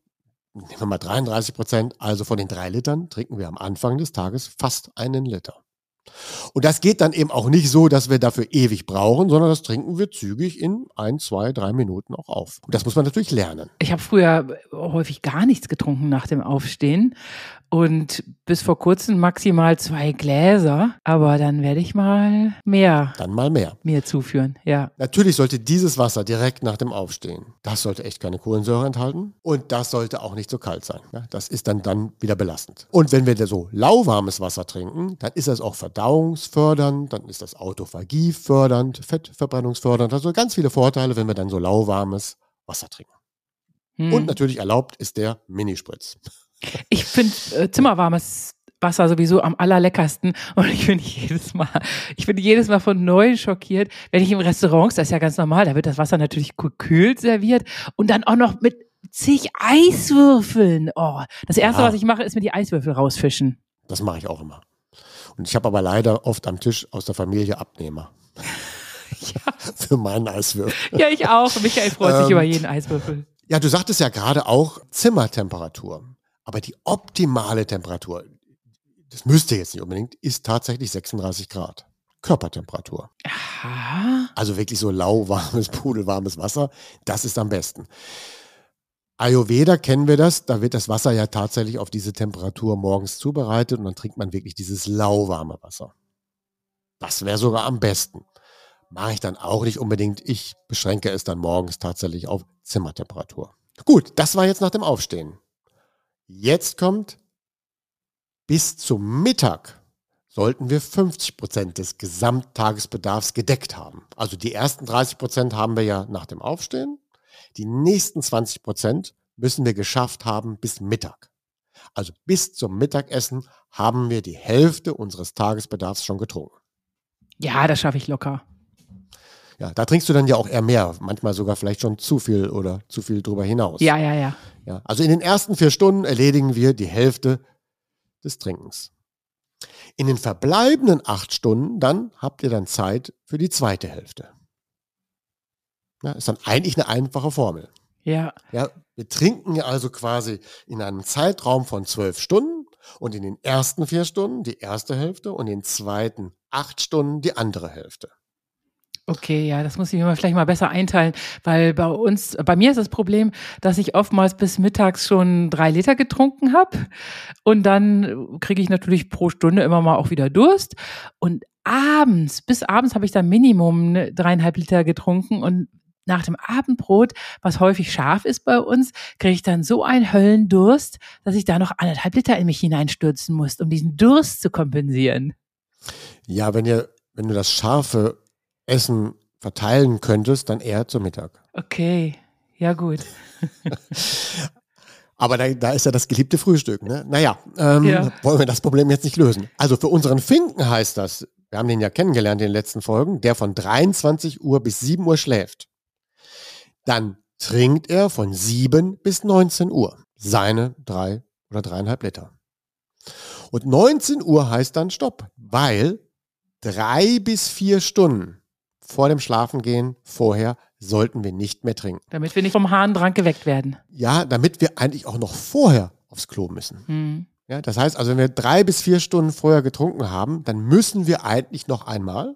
nehmen wir mal 33 Prozent, also von den drei Litern trinken wir am Anfang des Tages fast einen Liter. Und das geht dann eben auch nicht so, dass wir dafür ewig brauchen, sondern das trinken wir zügig in ein, zwei, drei Minuten auch auf. Und das muss man natürlich lernen. Ich habe früher häufig gar nichts getrunken nach dem Aufstehen und bis vor kurzem maximal zwei Gläser. Aber dann werde ich mal mehr Dann mal mehr. mir zuführen. Ja. Natürlich sollte dieses Wasser direkt nach dem Aufstehen, das sollte echt keine Kohlensäure enthalten und das sollte auch nicht so kalt sein. Ja, das ist dann, dann wieder belastend. Und wenn wir da so lauwarmes Wasser trinken, dann ist das auch verdauungsfördernd, dann ist das Autophagie fördernd, Fettverbrennungsfördernd, also ganz viele Vorteile, wenn wir dann so lauwarmes Wasser trinken. Hm. Und natürlich erlaubt ist der Minispritz. Ich finde äh, zimmerwarmes Wasser sowieso am allerleckersten und ich bin jedes Mal, ich bin jedes Mal von neu schockiert, wenn ich im Restaurant, das ist ja ganz normal, da wird das Wasser natürlich gekühlt serviert und dann auch noch mit zig Eiswürfeln. Oh, das erste, Ja. was ich mache, ist mir die Eiswürfel rausfischen. Das mache ich auch immer. Und ich habe aber leider oft am Tisch aus der Familie Abnehmer. Für meinen Eiswürfel. Ja, ich auch. Michael freut sich Ähm, über jeden Eiswürfel. Ja, du sagtest ja gerade auch Zimmertemperatur. Aber die optimale Temperatur, das müsste jetzt nicht unbedingt, ist tatsächlich 36 Grad. Körpertemperatur. Aha. Also wirklich so lauwarmes, pudelwarmes Wasser. Das ist am besten. Ayurveda kennen wir das. Da wird das Wasser ja tatsächlich auf diese Temperatur morgens zubereitet und dann trinkt man wirklich dieses lauwarme Wasser. Das wäre sogar am besten. Mache ich dann auch nicht unbedingt. Ich beschränke es dann morgens tatsächlich auf Zimmertemperatur. Gut, das war jetzt nach dem Aufstehen. Jetzt kommt bis zum Mittag sollten wir 50 Prozent des Gesamttagesbedarfs gedeckt haben. Also die ersten 30 Prozent haben wir ja nach dem Aufstehen. Die nächsten 20 Prozent müssen wir geschafft haben bis Mittag. Also bis zum Mittagessen haben wir die Hälfte unseres Tagesbedarfs schon getrunken. Ja, das schaffe ich locker. Ja, da trinkst du dann ja auch eher mehr, manchmal sogar vielleicht schon zu viel oder zu viel drüber hinaus. Ja, ja, ja. ja also in den ersten vier Stunden erledigen wir die Hälfte des Trinkens. In den verbleibenden acht Stunden dann habt ihr dann Zeit für die zweite Hälfte. Ja, ist dann eigentlich eine einfache Formel. Ja. Ja, wir trinken also quasi in einem Zeitraum von zwölf Stunden und in den ersten vier Stunden die erste Hälfte und in den zweiten acht Stunden die andere Hälfte. Okay, ja, das muss ich mir vielleicht mal besser einteilen, weil bei uns, bei mir ist das Problem, dass ich oftmals bis mittags schon drei Liter getrunken habe und dann kriege ich natürlich pro Stunde immer mal auch wieder Durst und abends, bis abends habe ich dann Minimum ne, dreieinhalb Liter getrunken und nach dem Abendbrot, was häufig scharf ist bei uns, kriege ich dann so einen Höllendurst, dass ich da noch anderthalb Liter in mich hineinstürzen muss, um diesen Durst zu kompensieren. Ja, wenn ihr, wenn du das scharfe Essen verteilen könntest, dann eher zum Mittag. Okay, ja gut. Aber da, da ist ja das geliebte Frühstück. Ne? Naja, ähm, ja. wollen wir das Problem jetzt nicht lösen. Also für unseren Finken heißt das, wir haben den ja kennengelernt in den letzten Folgen, der von 23 Uhr bis 7 Uhr schläft. Dann trinkt er von 7 bis 19 Uhr seine drei oder dreieinhalb Liter. Und 19 Uhr heißt dann Stopp, weil drei bis vier Stunden vor dem Schlafengehen vorher sollten wir nicht mehr trinken. Damit wir nicht vom Harndrang geweckt werden. Ja, damit wir eigentlich auch noch vorher aufs Klo müssen. Mhm. Ja, das heißt also, wenn wir drei bis vier Stunden vorher getrunken haben, dann müssen wir eigentlich noch einmal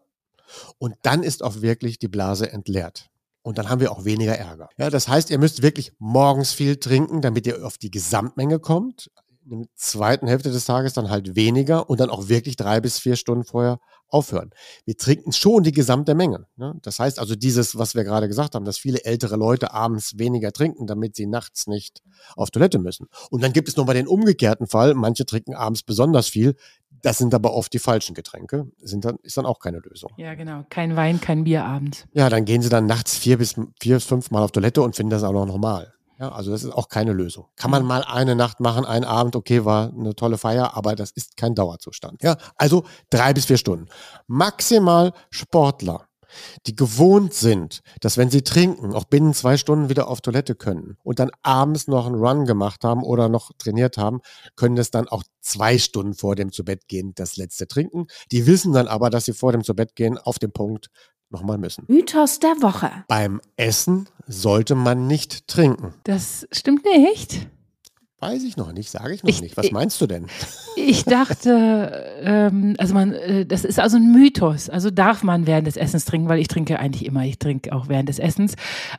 und dann ist auch wirklich die Blase entleert. Und dann haben wir auch weniger Ärger. Ja, das heißt, ihr müsst wirklich morgens viel trinken, damit ihr auf die Gesamtmenge kommt in der zweiten Hälfte des Tages dann halt weniger und dann auch wirklich drei bis vier Stunden vorher aufhören. Wir trinken schon die gesamte Menge. Ne? Das heißt also dieses, was wir gerade gesagt haben, dass viele ältere Leute abends weniger trinken, damit sie nachts nicht auf Toilette müssen. Und dann gibt es noch mal den umgekehrten Fall. Manche trinken abends besonders viel. Das sind aber oft die falschen Getränke. Sind dann, ist dann auch keine Lösung. Ja, genau. Kein Wein, kein Bier abends. Ja, dann gehen sie dann nachts vier bis vier bis fünf Mal auf Toilette und finden das auch noch normal. Ja, also das ist auch keine Lösung. Kann man mal eine Nacht machen, einen Abend, okay, war eine tolle Feier, aber das ist kein Dauerzustand. Ja, also drei bis vier Stunden. Maximal Sportler, die gewohnt sind, dass wenn sie trinken, auch binnen zwei Stunden wieder auf Toilette können und dann abends noch einen Run gemacht haben oder noch trainiert haben, können das dann auch zwei Stunden vor dem Zubettgehen das letzte trinken. Die wissen dann aber, dass sie vor dem Zubettgehen auf dem Punkt nochmal müssen. Mythos der Woche. Beim Essen sollte man nicht trinken. Das stimmt nicht. Weiß ich noch nicht, sage ich noch ich, nicht. Was meinst du denn? Ich dachte, ähm, also man, äh, das ist also ein Mythos. Also darf man während des Essens trinken, weil ich trinke eigentlich immer, ich trinke auch während des Essens.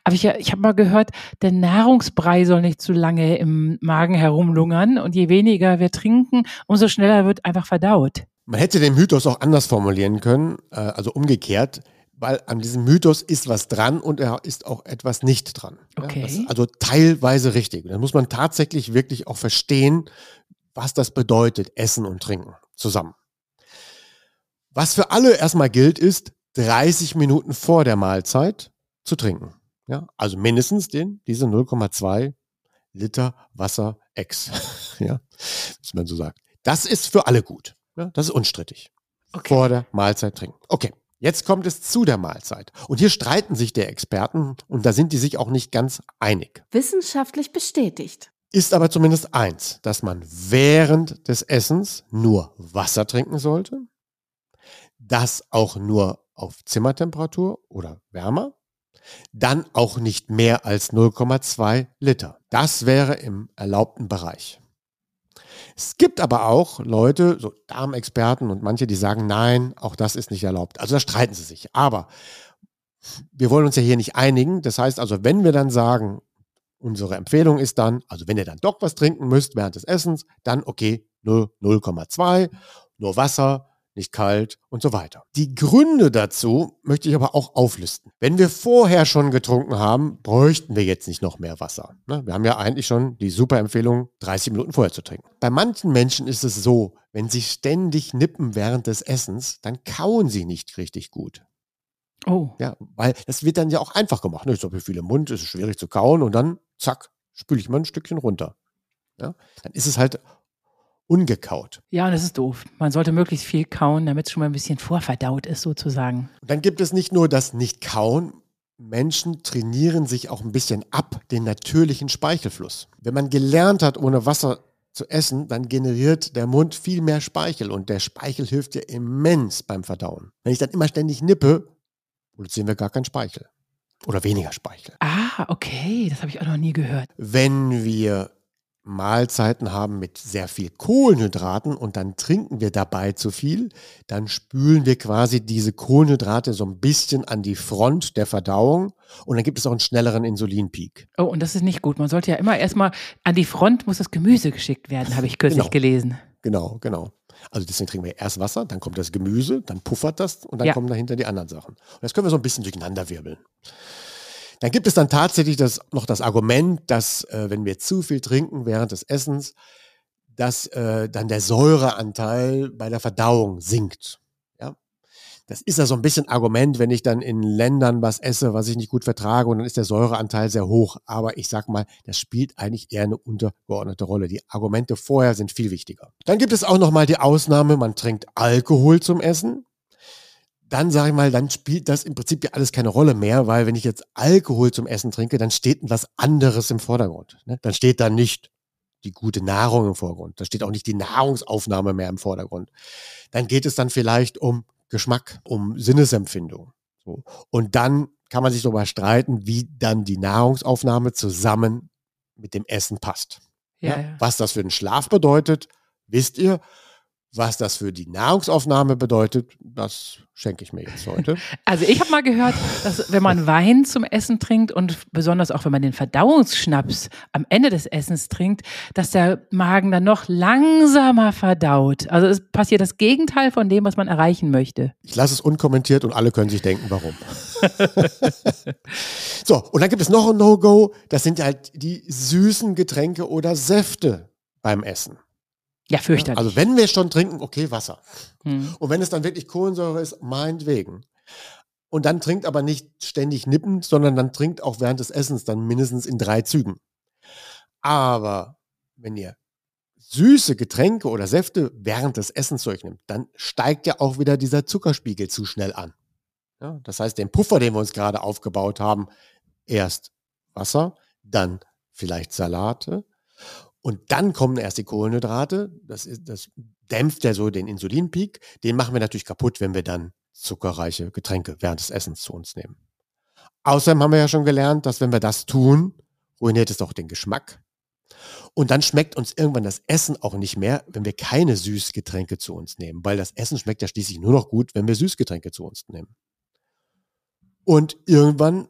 Aber ich, ich habe mal gehört, der Nahrungsbrei soll nicht zu lange im Magen herumlungern und je weniger wir trinken, umso schneller wird einfach verdaut. Man hätte den Mythos auch anders formulieren können, äh, also umgekehrt weil an diesem Mythos ist was dran und er ist auch etwas nicht dran. Okay. Ja, also teilweise richtig. Da muss man tatsächlich wirklich auch verstehen, was das bedeutet, Essen und Trinken zusammen. Was für alle erstmal gilt, ist 30 Minuten vor der Mahlzeit zu trinken. Ja, also mindestens den, diese 0,2 Liter Wasser ex. ja, was man so sagt. Das ist für alle gut. Ja, das ist unstrittig. Okay. Vor der Mahlzeit trinken. Okay. Jetzt kommt es zu der Mahlzeit. Und hier streiten sich der Experten und da sind die sich auch nicht ganz einig. Wissenschaftlich bestätigt. Ist aber zumindest eins, dass man während des Essens nur Wasser trinken sollte, das auch nur auf Zimmertemperatur oder wärmer, dann auch nicht mehr als 0,2 Liter. Das wäre im erlaubten Bereich. Es gibt aber auch Leute, so Darmexperten und manche, die sagen, nein, auch das ist nicht erlaubt. Also da streiten sie sich. Aber wir wollen uns ja hier nicht einigen. Das heißt also, wenn wir dann sagen, unsere Empfehlung ist dann, also wenn ihr dann doch was trinken müsst während des Essens, dann okay, 0,2, nur Wasser, nicht kalt und so weiter. Die Gründe dazu möchte ich aber auch auflisten. Wenn wir vorher schon getrunken haben, bräuchten wir jetzt nicht noch mehr Wasser. Ne? Wir haben ja eigentlich schon die super Empfehlung, 30 Minuten vorher zu trinken. Bei manchen Menschen ist es so, wenn sie ständig nippen während des Essens, dann kauen sie nicht richtig gut. Oh. Ja, weil das wird dann ja auch einfach gemacht. Ne? Ich habe viel im Mund, ist schwierig zu kauen und dann, zack, spüle ich mal ein Stückchen runter. Ja? Dann ist es halt ungekaut. Ja, und das ist doof. Man sollte möglichst viel kauen, damit es schon mal ein bisschen vorverdaut ist, sozusagen. Und dann gibt es nicht nur das Nicht-Kauen. Menschen trainieren sich auch ein bisschen ab den natürlichen Speichelfluss. Wenn man gelernt hat, ohne Wasser zu essen, dann generiert der Mund viel mehr Speichel und der Speichel hilft dir immens beim Verdauen. Wenn ich dann immer ständig nippe, produzieren wir gar keinen Speichel oder weniger Speichel. Ah, okay, das habe ich auch noch nie gehört. Wenn wir Mahlzeiten haben mit sehr viel Kohlenhydraten und dann trinken wir dabei zu viel, dann spülen wir quasi diese Kohlenhydrate so ein bisschen an die Front der Verdauung und dann gibt es auch einen schnelleren Insulinpeak. Oh, und das ist nicht gut. Man sollte ja immer erstmal an die Front muss das Gemüse geschickt werden, habe ich kürzlich genau. gelesen. Genau, genau. Also deswegen trinken wir erst Wasser, dann kommt das Gemüse, dann puffert das und dann ja. kommen dahinter die anderen Sachen. Und das können wir so ein bisschen durcheinander wirbeln. Dann gibt es dann tatsächlich das, noch das Argument, dass äh, wenn wir zu viel trinken während des Essens, dass äh, dann der Säureanteil bei der Verdauung sinkt. Ja? Das ist ja so ein bisschen Argument, wenn ich dann in Ländern was esse, was ich nicht gut vertrage, und dann ist der Säureanteil sehr hoch. Aber ich sag mal, das spielt eigentlich eher eine untergeordnete Rolle. Die Argumente vorher sind viel wichtiger. Dann gibt es auch noch mal die Ausnahme, man trinkt Alkohol zum Essen dann sage ich mal, dann spielt das im Prinzip ja alles keine Rolle mehr, weil wenn ich jetzt Alkohol zum Essen trinke, dann steht was anderes im Vordergrund. Ne? Dann steht da nicht die gute Nahrung im Vordergrund. Da steht auch nicht die Nahrungsaufnahme mehr im Vordergrund. Dann geht es dann vielleicht um Geschmack, um Sinnesempfindung. So. Und dann kann man sich darüber streiten, wie dann die Nahrungsaufnahme zusammen mit dem Essen passt. Ja, ja. Was das für den Schlaf bedeutet, wisst ihr. Was das für die Nahrungsaufnahme bedeutet, das schenke ich mir jetzt heute. Also ich habe mal gehört, dass wenn man Wein zum Essen trinkt und besonders auch wenn man den Verdauungsschnaps am Ende des Essens trinkt, dass der Magen dann noch langsamer verdaut. Also es passiert das Gegenteil von dem, was man erreichen möchte. Ich lasse es unkommentiert und alle können sich denken, warum. so, und dann gibt es noch ein No-Go, das sind halt die süßen Getränke oder Säfte beim Essen. Ja, fürchterlich. Also wenn wir schon trinken, okay, Wasser. Hm. Und wenn es dann wirklich Kohlensäure ist, meinetwegen. Und dann trinkt aber nicht ständig nippend, sondern dann trinkt auch während des Essens dann mindestens in drei Zügen. Aber wenn ihr süße Getränke oder Säfte während des Essens zu euch nimmt, dann steigt ja auch wieder dieser Zuckerspiegel zu schnell an. Ja, das heißt, den Puffer, den wir uns gerade aufgebaut haben, erst Wasser, dann vielleicht Salate und dann kommen erst die Kohlenhydrate. Das, ist, das dämpft ja so den Insulinpeak. Den machen wir natürlich kaputt, wenn wir dann zuckerreiche Getränke während des Essens zu uns nehmen. Außerdem haben wir ja schon gelernt, dass wenn wir das tun, ruiniert es auch den Geschmack. Und dann schmeckt uns irgendwann das Essen auch nicht mehr, wenn wir keine Süßgetränke zu uns nehmen, weil das Essen schmeckt ja schließlich nur noch gut, wenn wir Süßgetränke zu uns nehmen. Und irgendwann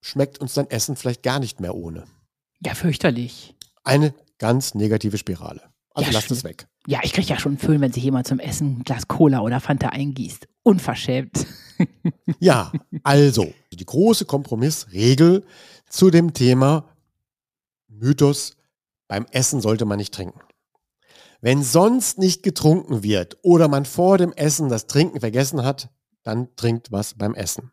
schmeckt uns dann Essen vielleicht gar nicht mehr ohne. Ja, fürchterlich. Eine ganz negative Spirale. Also ja, lasst es weg. Ja, ich kriege ja schon einen Föhn, wenn sich jemand zum Essen ein Glas Cola oder Fanta eingießt. Unverschämt. ja, also die große Kompromissregel zu dem Thema Mythos, beim Essen sollte man nicht trinken. Wenn sonst nicht getrunken wird oder man vor dem Essen das Trinken vergessen hat, dann trinkt was beim Essen.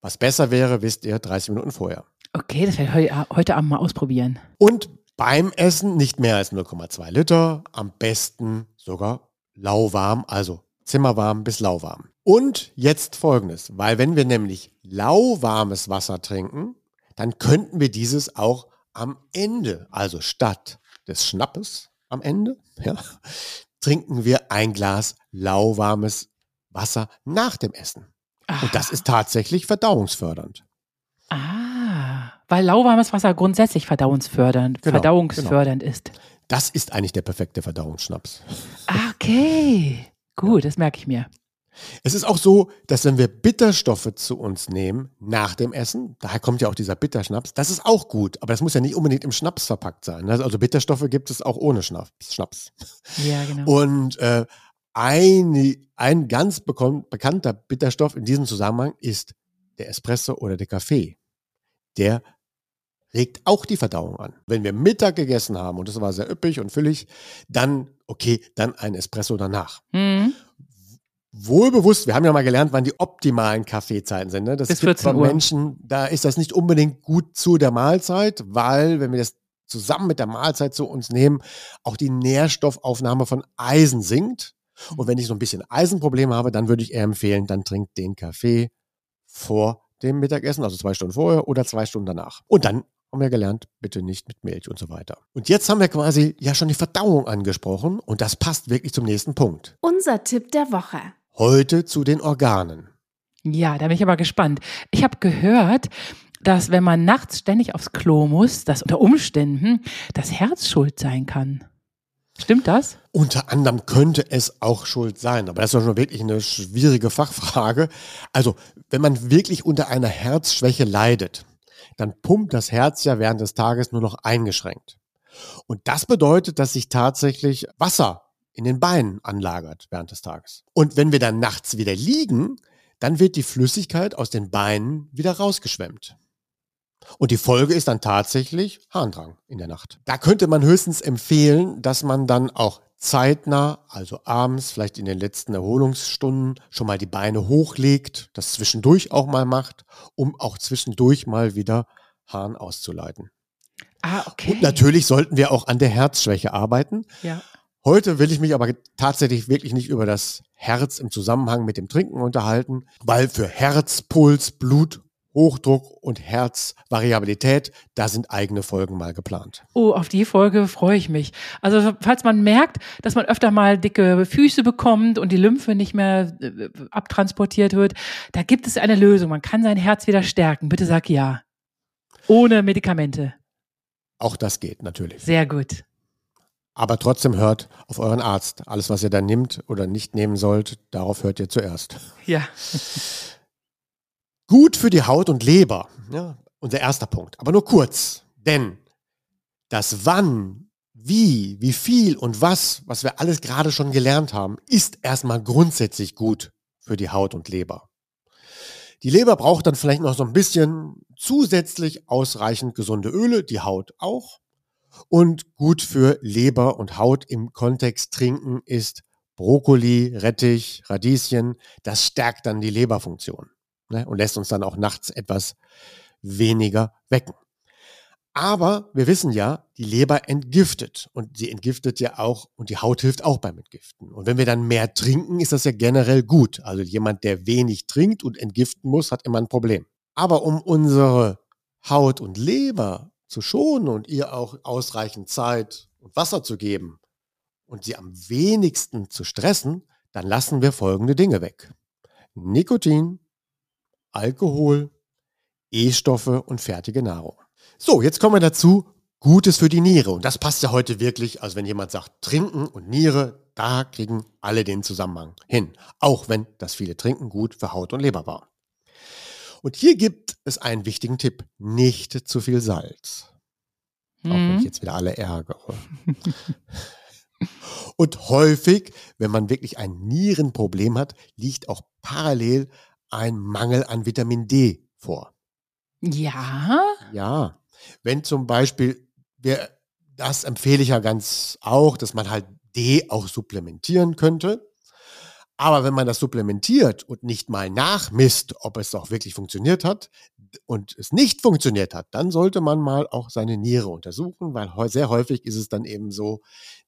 Was besser wäre, wisst ihr 30 Minuten vorher. Okay, das werde ich heute Abend mal ausprobieren. Und beim Essen nicht mehr als 0,2 Liter, am besten sogar lauwarm, also zimmerwarm bis lauwarm. Und jetzt folgendes, weil wenn wir nämlich lauwarmes Wasser trinken, dann könnten wir dieses auch am Ende, also statt des Schnappes am Ende, ja, trinken wir ein Glas lauwarmes Wasser nach dem Essen. Aha. Und das ist tatsächlich verdauungsfördernd. Ah. Weil lauwarmes Wasser grundsätzlich verdauungsfördernd, genau, verdauungsfördernd genau. ist. Das ist eigentlich der perfekte Verdauungsschnaps. Okay, gut, das merke ich mir. Es ist auch so, dass wenn wir Bitterstoffe zu uns nehmen nach dem Essen, daher kommt ja auch dieser Bitterschnaps, das ist auch gut, aber das muss ja nicht unbedingt im Schnaps verpackt sein. Ne? Also Bitterstoffe gibt es auch ohne Schnaps. Ja, genau. Und äh, ein, ein ganz bekannter Bitterstoff in diesem Zusammenhang ist der Espresso oder der Kaffee. Der regt auch die Verdauung an. Wenn wir Mittag gegessen haben und das war sehr üppig und füllig, dann, okay, dann ein Espresso danach. Mhm. Wohlbewusst, wir haben ja mal gelernt, wann die optimalen Kaffeezeiten sind. Ne? Das Bis 14 Uhr. Menschen, da ist das nicht unbedingt gut zu der Mahlzeit, weil, wenn wir das zusammen mit der Mahlzeit zu uns nehmen, auch die Nährstoffaufnahme von Eisen sinkt. Und wenn ich so ein bisschen Eisenprobleme habe, dann würde ich eher empfehlen, dann trinkt den Kaffee vor dem Mittagessen, also zwei Stunden vorher oder zwei Stunden danach. Und dann haben wir gelernt, bitte nicht mit Milch und so weiter. Und jetzt haben wir quasi ja schon die Verdauung angesprochen und das passt wirklich zum nächsten Punkt. Unser Tipp der Woche. Heute zu den Organen. Ja, da bin ich aber gespannt. Ich habe gehört, dass wenn man nachts ständig aufs Klo muss, dass unter Umständen das Herz schuld sein kann. Stimmt das? Unter anderem könnte es auch schuld sein, aber das ist schon wirklich eine schwierige Fachfrage. Also, wenn man wirklich unter einer Herzschwäche leidet, dann pumpt das Herz ja während des Tages nur noch eingeschränkt. Und das bedeutet, dass sich tatsächlich Wasser in den Beinen anlagert während des Tages. Und wenn wir dann nachts wieder liegen, dann wird die Flüssigkeit aus den Beinen wieder rausgeschwemmt. Und die Folge ist dann tatsächlich Harndrang in der Nacht. Da könnte man höchstens empfehlen, dass man dann auch zeitnah, also abends, vielleicht in den letzten Erholungsstunden, schon mal die Beine hochlegt, das zwischendurch auch mal macht, um auch zwischendurch mal wieder Harn auszuleiten. Ah, okay. Und natürlich sollten wir auch an der Herzschwäche arbeiten. Ja. Heute will ich mich aber tatsächlich wirklich nicht über das Herz im Zusammenhang mit dem Trinken unterhalten, weil für Herz, Puls, Blut Hochdruck und Herzvariabilität, da sind eigene Folgen mal geplant. Oh, auf die Folge freue ich mich. Also falls man merkt, dass man öfter mal dicke Füße bekommt und die Lymphe nicht mehr äh, abtransportiert wird, da gibt es eine Lösung. Man kann sein Herz wieder stärken. Bitte sag ja. Ohne Medikamente. Auch das geht natürlich. Sehr gut. Aber trotzdem hört auf euren Arzt. Alles, was ihr da nimmt oder nicht nehmen sollt, darauf hört ihr zuerst. Ja. Gut für die Haut und Leber. Ja, unser erster Punkt. Aber nur kurz. Denn das Wann, wie, wie viel und was, was wir alles gerade schon gelernt haben, ist erstmal grundsätzlich gut für die Haut und Leber. Die Leber braucht dann vielleicht noch so ein bisschen zusätzlich ausreichend gesunde Öle, die Haut auch. Und gut für Leber und Haut im Kontext trinken ist Brokkoli, Rettich, Radieschen. Das stärkt dann die Leberfunktion ne, und lässt uns dann auch nachts etwas weniger wecken. Aber wir wissen ja, die Leber entgiftet und sie entgiftet ja auch und die Haut hilft auch beim Entgiften. Und wenn wir dann mehr trinken, ist das ja generell gut. Also jemand, der wenig trinkt und entgiften muss, hat immer ein Problem. Aber um unsere Haut und Leber zu schonen und ihr auch ausreichend Zeit und Wasser zu geben und sie am wenigsten zu stressen, dann lassen wir folgende Dinge weg. Nikotin, Alkohol, E-Stoffe und fertige Nahrung. So, jetzt kommen wir dazu, Gutes für die Niere. Und das passt ja heute wirklich, also wenn jemand sagt Trinken und Niere, da kriegen alle den Zusammenhang hin. Auch wenn das viele Trinken gut für Haut und Leber war. Und hier gibt es einen wichtigen Tipp. Nicht zu viel Salz. Mhm. Auch wenn ich mhm. jetzt wieder alle ärgere. und häufig, wenn man wirklich ein Nierenproblem hat, liegt auch parallel ein Mangel an Vitamin D vor. Ja. Ja. Wenn zum Beispiel, wir, das empfehle ich ja ganz auch, dass man halt D auch supplementieren könnte. Aber wenn man das supplementiert und nicht mal nachmisst, ob es auch wirklich funktioniert hat und es nicht funktioniert hat, dann sollte man mal auch seine Niere untersuchen, weil sehr häufig ist es dann eben so,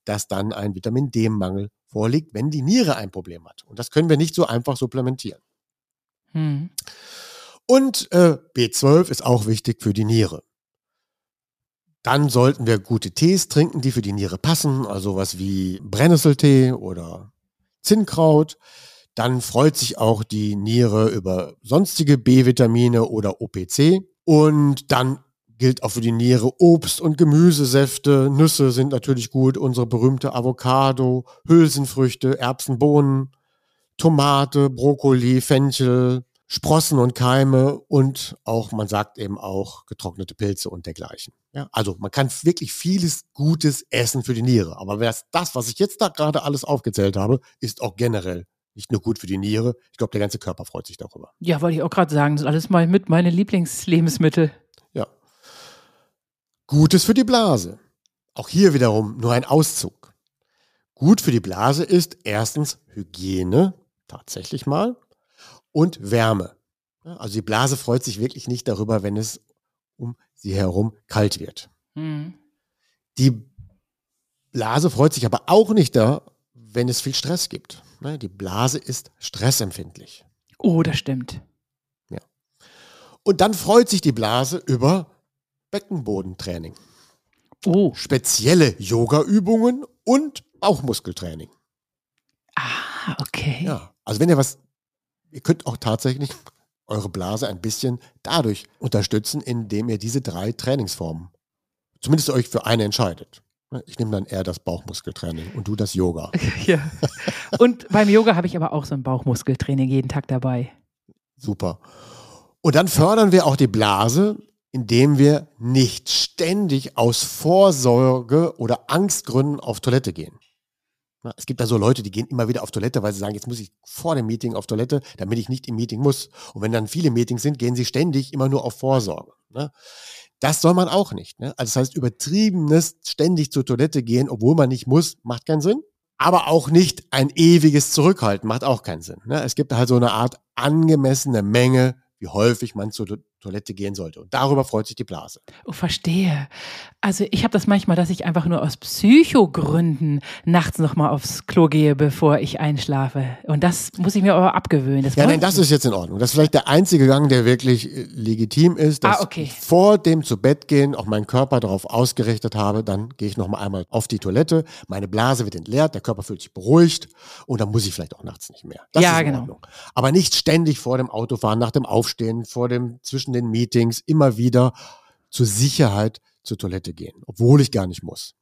dass dann ein Vitamin D-Mangel vorliegt, wenn die Niere ein Problem hat. Und das können wir nicht so einfach supplementieren. Hm. Und äh, B12 ist auch wichtig für die Niere. Dann sollten wir gute Tees trinken, die für die Niere passen, also was wie Brennnesseltee oder Zinnkraut. Dann freut sich auch die Niere über sonstige B-Vitamine oder OPC. Und dann gilt auch für die Niere Obst- und Gemüsesäfte. Nüsse sind natürlich gut. Unsere berühmte Avocado, Hülsenfrüchte, Erbsen, Bohnen. Tomate, Brokkoli, Fenchel, Sprossen und Keime und auch, man sagt eben auch getrocknete Pilze und dergleichen. Ja, also man kann wirklich vieles Gutes essen für die Niere. Aber das, das, was ich jetzt da gerade alles aufgezählt habe, ist auch generell nicht nur gut für die Niere. Ich glaube, der ganze Körper freut sich darüber. Ja, wollte ich auch gerade sagen, das ist alles mal mit meine Lieblingslebensmittel. Ja. Gutes für die Blase. Auch hier wiederum nur ein Auszug. Gut für die Blase ist erstens Hygiene, tatsächlich mal und Wärme. Also die Blase freut sich wirklich nicht darüber, wenn es um sie herum kalt wird. Mhm. Die Blase freut sich aber auch nicht da, wenn es viel Stress gibt. Ne, die Blase ist stressempfindlich. Oh, das stimmt. Ja. Und dann freut sich die Blase über Beckenbodentraining. Oh. Spezielle Yoga-Übungen und Bauchmuskeltraining. Ah, okay. Ja, also wenn ihr was ihr könnt auch tatsächlich eure Blase ein bisschen dadurch unterstützen, indem ihr diese drei Trainingsformen zumindest euch für eine entscheidet. Ich nehme dann eher das Bauchmuskeltraining und du das Yoga. Ja. Und beim Yoga habe ich aber auch so ein Bauchmuskeltraining jeden Tag dabei. Super. Und dann fördern wir auch die Blase, indem wir nicht ständig aus Vorsorge oder Angstgründen auf Toilette gehen. Es gibt da so Leute, die gehen immer wieder auf Toilette, weil sie sagen, jetzt muss ich vor dem Meeting auf Toilette, damit ich nicht im Meeting muss. Und wenn dann viele Meetings sind, gehen sie ständig immer nur auf Vorsorge. Ne? Das soll man auch nicht. Ne? Also das heißt, übertriebenes ständig zur Toilette gehen, obwohl man nicht muss, macht keinen Sinn. Aber auch nicht ein ewiges Zurückhalten macht auch keinen Sinn. Ne? Es gibt halt so eine Art angemessene Menge, wie häufig man zur Toilette gehen sollte. Und darüber freut sich die Blase. Oh, verstehe. Also ich habe das manchmal, dass ich einfach nur aus Psychogründen nachts nochmal aufs Klo gehe, bevor ich einschlafe. Und das muss ich mir aber abgewöhnen. Das ja, nein, das ist jetzt in Ordnung. Das ist vielleicht der einzige Gang, der wirklich äh, legitim ist, dass ah, okay. ich vor dem zu Bett gehen auch meinen Körper darauf ausgerichtet habe. Dann gehe ich nochmal einmal auf die Toilette. Meine Blase wird entleert, der Körper fühlt sich beruhigt und dann muss ich vielleicht auch nachts nicht mehr. Das ja, genau. Ordnung. Aber nicht ständig vor dem Autofahren, nach dem Aufstehen, vor dem zwischen zwischen den Meetings immer wieder zur Sicherheit zur Toilette gehen, obwohl ich gar nicht muss.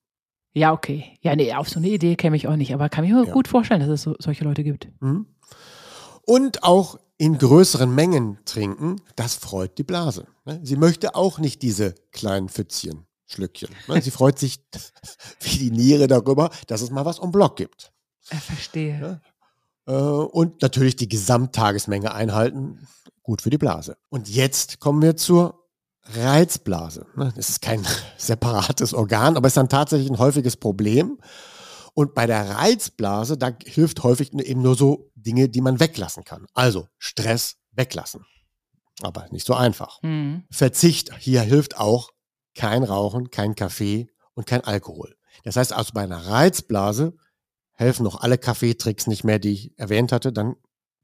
Ja, okay. Ja, nee, auf so eine Idee käme ich auch nicht, aber kann mir ja. gut vorstellen, dass es so, solche Leute gibt. Mhm. Und auch in größeren Mengen trinken, das freut die Blase. Ne? Sie möchte auch nicht diese kleinen Pfützchen, Schlückchen. Ne? Sie freut sich wie die Niere darüber, dass es mal was um Block gibt. Ich verstehe. Äh, und natürlich die Gesamttagesmenge einhalten gut für die Blase. Und jetzt kommen wir zur Reizblase. Ne, das ist kein separates Organ, aber ist dann tatsächlich ein häufiges Problem. Und bei der Reizblase, da hilft häufig eben nur so Dinge, die man weglassen kann. Also Stress weglassen. Aber nicht so einfach. Mhm. Verzicht, hier hilft auch kein Rauchen, kein Kaffee und kein Alkohol. Das heißt also bei einer Reizblase helfen noch alle Kaffeetricks nicht mehr, die ich erwähnt hatte, dann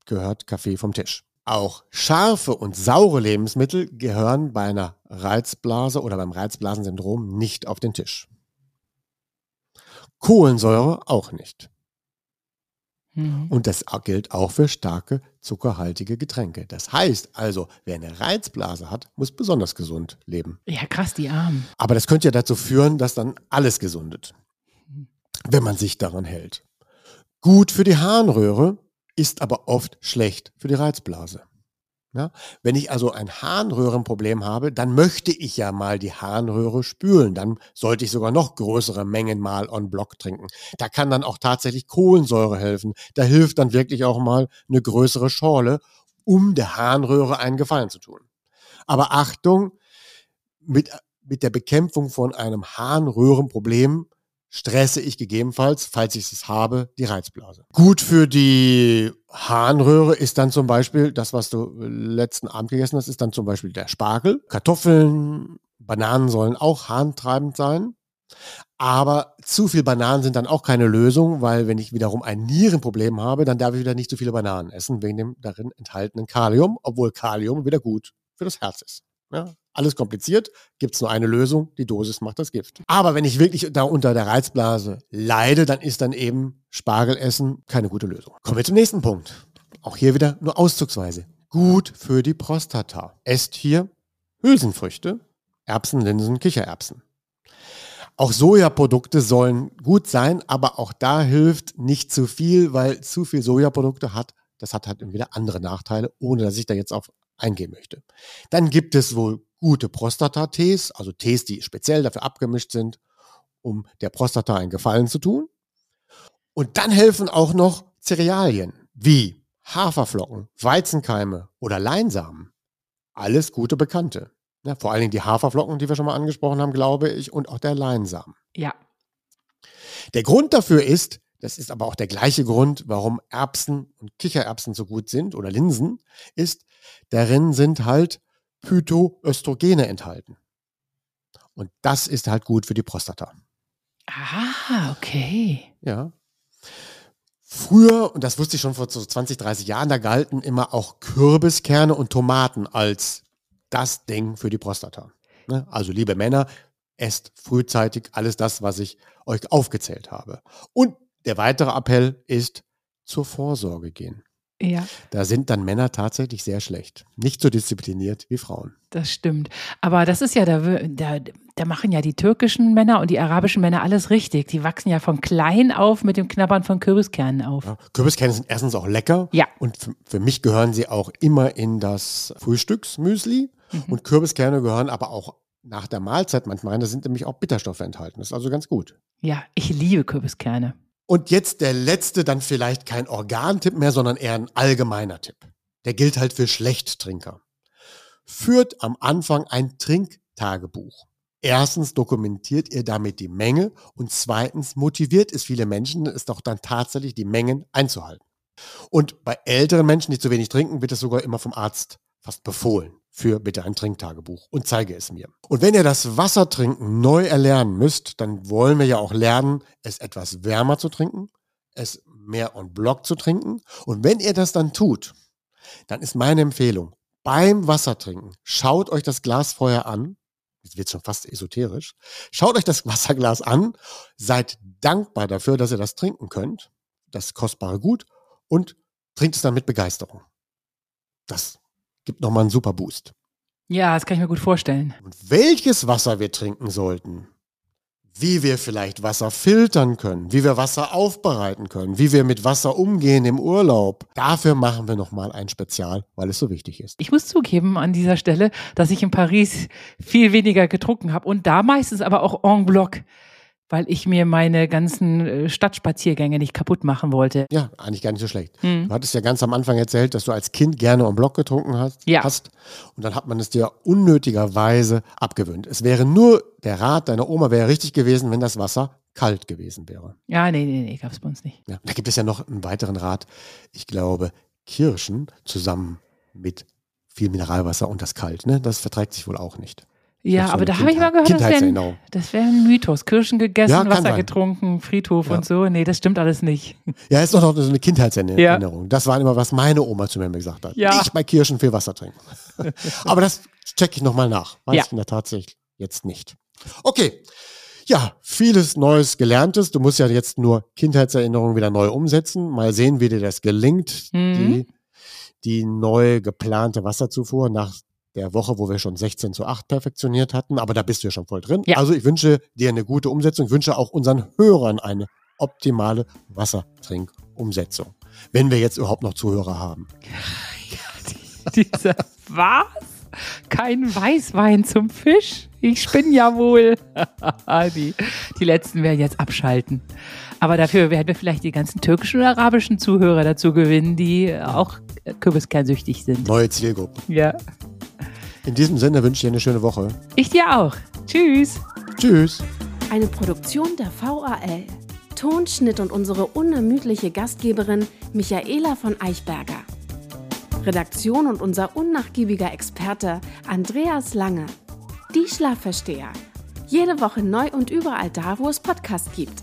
gehört Kaffee vom Tisch. Auch scharfe und saure Lebensmittel gehören bei einer Reizblase oder beim Reizblasensyndrom nicht auf den Tisch. Kohlensäure auch nicht. Mhm. Und das gilt auch für starke zuckerhaltige Getränke. Das heißt also, wer eine Reizblase hat, muss besonders gesund leben. Ja, krass, die Armen. Aber das könnte ja dazu führen, dass dann alles gesundet, wenn man sich daran hält. Gut für die Harnröhre ist aber oft schlecht für die Reizblase. Ja? Wenn ich also ein Harnröhrenproblem habe, dann möchte ich ja mal die Harnröhre spülen. Dann sollte ich sogar noch größere Mengen mal on Block trinken. Da kann dann auch tatsächlich Kohlensäure helfen. Da hilft dann wirklich auch mal eine größere Schorle, um der Harnröhre einen Gefallen zu tun. Aber Achtung, mit, mit der Bekämpfung von einem Harnröhrenproblem stresse ich gegebenenfalls, falls ich es habe, die Reizblase. Gut für die Harnröhre ist dann zum Beispiel, das, was du letzten Abend gegessen hast, ist dann zum Beispiel der Spargel. Kartoffeln, Bananen sollen auch harntreibend sein. Aber zu viel Bananen sind dann auch keine Lösung, weil wenn ich wiederum ein Nierenproblem habe, dann darf ich wieder nicht zu viele Bananen essen, wegen dem darin enthaltenen Kalium, obwohl Kalium wieder gut für das Herz ist. Ja, alles kompliziert, gibt es nur eine Lösung, die Dosis macht das Gift. Aber wenn ich wirklich da unter der Reizblase leide, dann ist dann eben Spargelessen keine gute Lösung. Kommen wir zum nächsten Punkt. Auch hier wieder nur auszugsweise. Gut für die Prostata. Esst hier Hülsenfrüchte, Erbsen, Linsen, Kichererbsen. Auch Sojaprodukte sollen gut sein, aber auch da hilft nicht zu viel, weil zu viel Sojaprodukte hat das hat halt wieder andere Nachteile, ohne dass ich da jetzt auf eingehen möchte. Dann gibt es wohl gute Prostata-Tees, also Tees, die speziell dafür abgemischt sind, um der Prostata einen Gefallen zu tun. Und dann helfen auch noch Cerealien wie Haferflocken, Weizenkeime oder Leinsamen. Alles gute Bekannte. Ja, vor allen Dingen die Haferflocken, die wir schon mal angesprochen haben, glaube ich, und auch der Leinsamen. Ja. Der Grund dafür ist, das ist aber auch der gleiche Grund, warum Erbsen und Kichererbsen so gut sind oder Linsen, ist, darin sind halt Phytoöstrogene enthalten. Und das ist halt gut für die Prostata. Ah, okay. Ja. Früher, und das wusste ich schon vor so 20, 30 Jahren, da galten immer auch Kürbiskerne und Tomaten als das Ding für die Prostata. Ne? Also, liebe Männer, esst frühzeitig alles das, was ich euch aufgezählt habe. Und der weitere Appell ist zur Vorsorge gehen. Ja. Da sind dann Männer tatsächlich sehr schlecht. Nicht so diszipliniert wie Frauen. Das stimmt. Aber das ist ja, da, da, da machen ja die türkischen Männer und die arabischen Männer alles richtig. Die wachsen ja von klein auf mit dem Knabbern von Kürbiskernen auf. Ja, Kürbiskerne sind erstens auch lecker. Ja. Und für, für mich gehören sie auch immer in das Frühstücksmüsli. Mhm. Und Kürbiskerne gehören aber auch nach der Mahlzeit manchmal rein. Da sind nämlich auch Bitterstoffe enthalten. Das ist also ganz gut. Ja, ich liebe Kürbiskerne. Und jetzt der letzte, dann vielleicht kein Organtipp mehr, sondern eher ein allgemeiner Tipp. Der gilt halt für Schlechttrinker. Führt am Anfang ein Trinktagebuch. Erstens dokumentiert ihr damit die Menge und zweitens motiviert es viele Menschen, es doch dann tatsächlich die Mengen einzuhalten. Und bei älteren Menschen, die zu wenig trinken, wird es sogar immer vom Arzt fast befohlen für bitte ein Trinktagebuch und zeige es mir. Und wenn ihr das Wassertrinken neu erlernen müsst, dann wollen wir ja auch lernen, es etwas wärmer zu trinken, es mehr on block zu trinken. Und wenn ihr das dann tut, dann ist meine Empfehlung, beim Wassertrinken, schaut euch das Glas vorher an. Jetzt wird schon fast esoterisch. Schaut euch das Wasserglas an, seid dankbar dafür, dass ihr das trinken könnt, das kostbare Gut, und trinkt es dann mit Begeisterung. Das gibt nochmal einen super Boost. Ja, das kann ich mir gut vorstellen. Und welches Wasser wir trinken sollten, wie wir vielleicht Wasser filtern können, wie wir Wasser aufbereiten können, wie wir mit Wasser umgehen im Urlaub. Dafür machen wir nochmal ein Spezial, weil es so wichtig ist. Ich muss zugeben an dieser Stelle, dass ich in Paris viel weniger getrunken habe und da meistens aber auch en bloc weil ich mir meine ganzen äh, Stadtspaziergänge nicht kaputt machen wollte. Ja, eigentlich gar nicht so schlecht. Mhm. Du hattest ja ganz am Anfang erzählt, dass du als Kind gerne am Block getrunken hast, ja. hast. Und dann hat man es dir unnötigerweise abgewöhnt. Es wäre nur, der Rat deiner Oma wäre richtig gewesen, wenn das Wasser kalt gewesen wäre. Ja, nee, nee, nee, gab es bei uns nicht. Ja, da gibt es ja noch einen weiteren Rat. Ich glaube, Kirschen zusammen mit viel Mineralwasser und das kalt, ne? Das verträgt sich wohl auch nicht. Ja, aber da habe ich mal gehört, das wäre ein, wär ein Mythos. Kirschen gegessen, ja, Wasser sein. getrunken, Friedhof ja. und so. Nee, das stimmt alles nicht. Ja, ist doch noch so eine Kindheitserinnerung. Ja. Das war immer, was meine Oma zu mir gesagt hat. Ja. Ich bei Kirschen viel Wasser trinken. aber das checke ich nochmal nach. Weiß ich in der Tat jetzt nicht. Okay. Ja, vieles Neues Gelerntes. Du musst ja jetzt nur Kindheitserinnerungen wieder neu umsetzen. Mal sehen, wie dir das gelingt. Mhm. Die, die neu geplante Wasserzufuhr nach der Woche, wo wir schon 16 zu 8 perfektioniert hatten, aber da bist du ja schon voll drin. Ja. Also ich wünsche dir eine gute Umsetzung, ich wünsche auch unseren Hörern eine optimale Wassertrinkumsetzung. Wenn wir jetzt überhaupt noch Zuhörer haben. Ja, die, dieser was? Kein Weißwein zum Fisch? Ich spinne ja wohl. die, die letzten werden jetzt abschalten. Aber dafür werden wir vielleicht die ganzen türkischen oder arabischen Zuhörer dazu gewinnen, die auch kürbiskernsüchtig sind. Neue Zielgruppen. Ja. In diesem Sinne wünsche ich dir eine schöne Woche. Ich dir auch. Tschüss. Tschüss. Eine Produktion der VAL. Tonschnitt und unsere unermüdliche Gastgeberin Michaela von Eichberger. Redaktion und unser unnachgiebiger Experte Andreas Lange. Die Schlafversteher. Jede Woche neu und überall da, wo es Podcasts gibt.